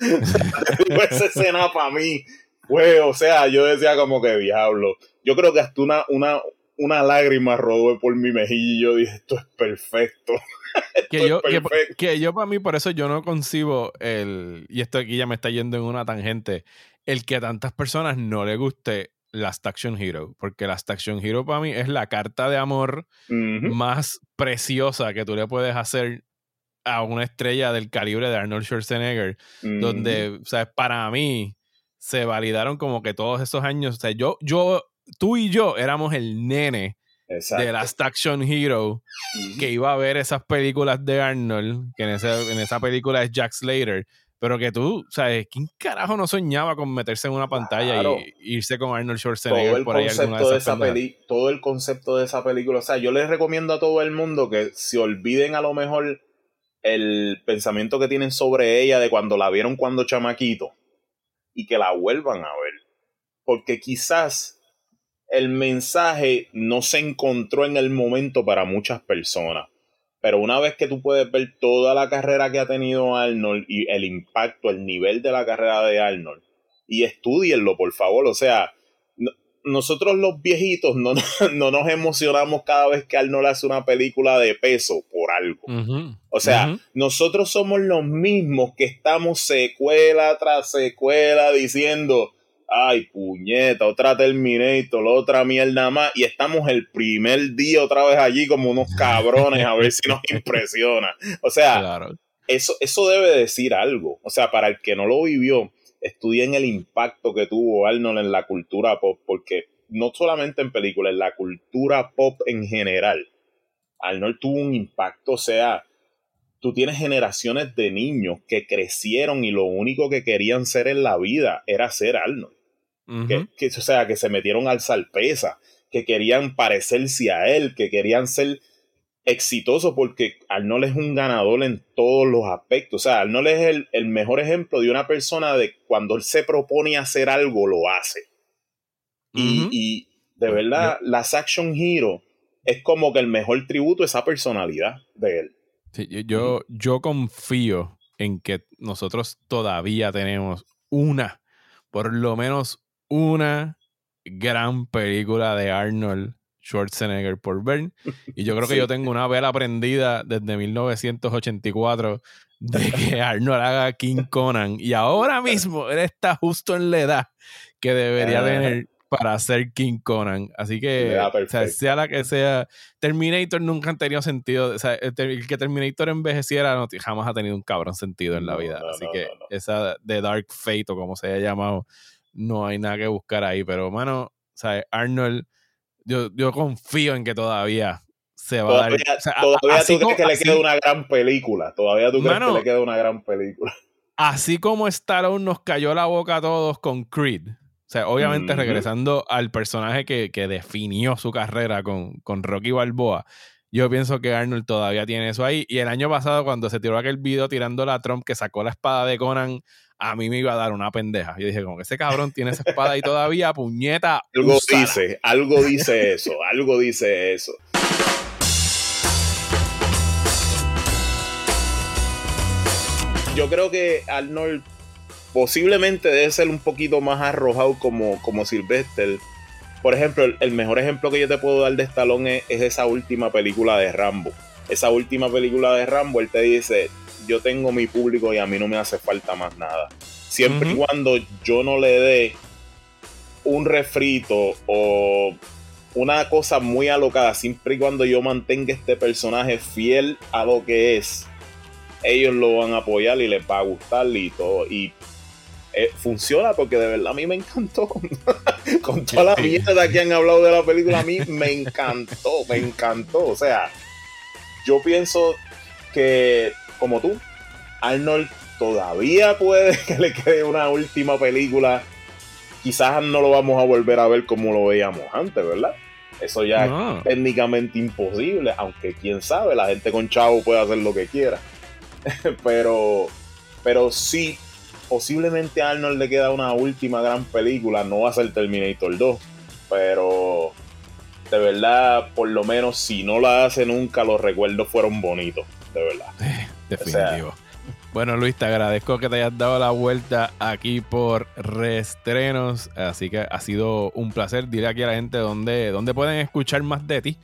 Esa escena para mí fue, o sea, yo decía como que diablo. Yo creo que hasta una, una, una lágrima rodó por mi mejilla y yo dije, esto es perfecto. que yo, es que, perfecto. que yo para mí, por eso yo no concibo el, y esto aquí ya me está yendo en una tangente, el que a tantas personas no le guste Last Action Hero, porque Last Action Hero para mí es la carta de amor más preciosa que tú le puedes hacer a una estrella del calibre de Arnold Schwarzenegger, donde, o sea, para mí se validaron como que todos esos años, o sea, yo, yo, tú y yo éramos el nene Exacto. de Last Action Hero que iba a ver esas películas de Arnold, que en, ese- en esa película es Jack Slater, pero que tú, ¿sabes? ¿Quién carajo no soñaba con meterse en una pantalla Claro. y irse con Arnold todo Schwarzenegger el por ahí alguna concepto de de esa peli todo el concepto de esa película o sea yo les recomiendo a todo el mundo que se olviden a lo mejor el pensamiento que tienen sobre ella de cuando la vieron cuando chamaquito y que la vuelvan a ver porque quizás el mensaje no se encontró en el momento para muchas personas pero una vez que tú puedes ver toda la carrera que ha tenido Arnold y el impacto, el nivel de la carrera de Arnold, y estudienlo, por favor. O sea, no- nosotros los viejitos no, no nos emocionamos cada vez que Arnold hace una película de peso por algo. O sea, nosotros somos los mismos que estamos secuela tras secuela diciendo, ay, puñeta, otra Terminator, otra mierda más, y estamos el primer día otra vez allí como unos cabrones a ver si nos impresiona. O sea, eso, eso debe decir algo. O sea, para el que no lo vivió, estudien el impacto que tuvo Arnold en la cultura pop, porque no solamente en películas, en la cultura pop en general, Arnold tuvo un impacto, o sea, tú tienes generaciones de niños que crecieron y lo único que querían ser en la vida era ser Arnold. Que, o sea, que se metieron al salpesa, que querían parecerse a él, que querían ser exitosos porque Arnold es un ganador en todos los aspectos. O sea, Arnold es el, el mejor ejemplo de una persona de cuando él se propone hacer algo, lo hace. y, y, de verdad, las Action Hero es como que el mejor tributo a esa personalidad de él. Sí, yo, yo confío en que nosotros todavía tenemos una, por lo menos una gran película de Arnold Schwarzenegger por ver. Y yo creo que yo tengo una vela prendida desde 1984 de que Arnold haga King Conan. Y ahora mismo él está justo en la edad que debería tener para hacer King Conan. Así que, sea, la que sea, Terminator nunca han tenido sentido. O sea, el, que Terminator envejeciera no, jamás ha tenido un cabrón sentido en la vida. Así que esa de Dark Fate o como se haya llamado, no hay nada que buscar ahí. Pero, mano, sea, Arnold, yo, yo confío en que todavía se va a dar. todavía tú crees que le queda una gran película. Todavía tú crees que le queda una gran película. Así como Stallone nos cayó la boca a todos con Creed o sea, obviamente regresando al personaje que, definió su carrera con, con, Rocky Balboa, yo pienso que Arnold todavía tiene eso ahí. Y el año pasado, cuando se tiró aquel video tirando la Trump que sacó la espada de Conan, a mí me iba a dar una pendeja. Yo dije, como que ese cabrón tiene esa espada ahí todavía, puñeta. Algo dice, algo dice eso, algo dice eso. Yo creo que Arnold posiblemente debe ser un poquito más arrojado como, como Sylvester. Por ejemplo, el, mejor ejemplo que yo te puedo dar de Stallone es, esa última película de Rambo. Esa última película de Rambo, él te dice, yo tengo mi público y a mí no me hace falta más nada. Siempre y cuando yo no le dé un refrito o una cosa muy alocada, siempre y cuando yo mantenga este personaje fiel a lo que es, ellos lo van a apoyar y les va a gustar y todo. Y eh, funciona porque de verdad a mí me encantó. Con toda la mierda que han hablado de la película, a mí me encantó, me encantó. O sea, yo pienso que, como tú, Arnold todavía puede que le quede una última película. Quizás no lo vamos a volver a ver como lo veíamos antes, ¿verdad? Eso ya es técnicamente imposible, aunque quién sabe, la gente con chavo puede hacer lo que quiera. pero, pero sí posiblemente a Arnold le queda una última gran película, no va a ser Terminator 2, pero de verdad, por lo menos si no la hace nunca, los recuerdos fueron bonitos, de verdad. Definitivo. bueno, Luis, te agradezco que te hayas dado la vuelta aquí por Reestrenos. Así que ha sido un placer. Dile aquí a la gente dónde, dónde pueden escuchar más de ti.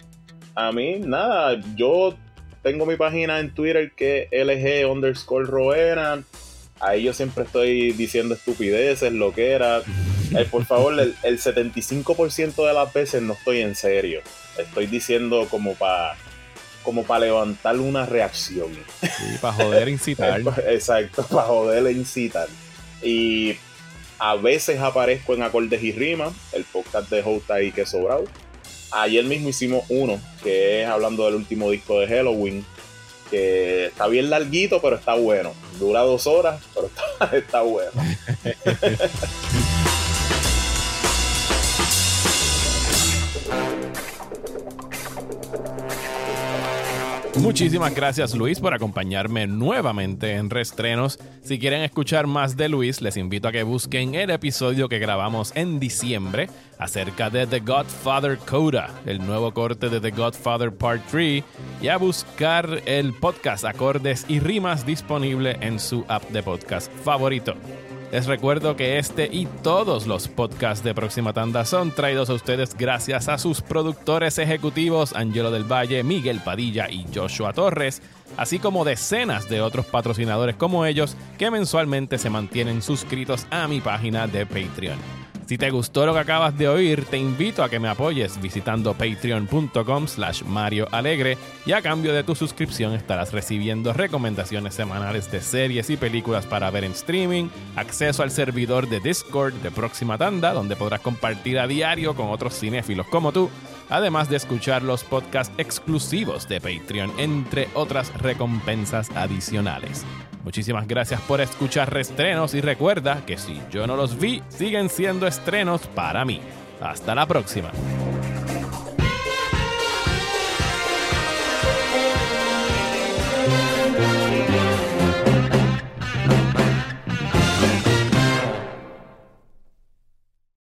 A mí, nada, yo tengo mi página en Twitter que es LG underscore Roena ahí yo siempre estoy diciendo estupideces, lo que era. Eh, por favor, el, 75% de las veces no estoy en serio. Estoy diciendo como para como para levantar una reacción. Sí, para joder, incitar. Exacto, para joder, e incitar. Y a veces aparezco en Acordes y Rimas, el podcast de Host ahí que sobrado. Ayer mismo hicimos uno, que es hablando del último disco de Halloween, que está bien larguito, pero está bueno. Dura dos horas, pero está, está bueno. Muchísimas gracias Luis por acompañarme nuevamente en Restrenos. Si quieren escuchar más de Luis, les invito a que busquen el episodio que grabamos en diciembre acerca de The Godfather Coda, el nuevo corte de The Godfather Part 3, y a buscar el podcast Acordes y Rimas disponible en su app de podcast favorito. Les recuerdo que este y todos los podcasts de Próxima Tanda son traídos a ustedes gracias a sus productores ejecutivos Angelo del Valle, Miguel Padilla y Joshua Torres, así como decenas de otros patrocinadores como ellos que mensualmente se mantienen suscritos a mi página de Patreon. Si te gustó lo que acabas de oír, te invito a que me apoyes visitando patreon.com slash Mario Alegre y a cambio de tu suscripción estarás recibiendo recomendaciones semanales de series y películas para ver en streaming, acceso al servidor de Discord de Próxima Tanda, donde podrás compartir a diario con otros cinéfilos como tú, además de escuchar los podcasts exclusivos de Patreon, entre otras recompensas adicionales. Muchísimas gracias por escuchar Restrenos y recuerda que si yo no los vi, siguen siendo estrenos para mí. Hasta la próxima.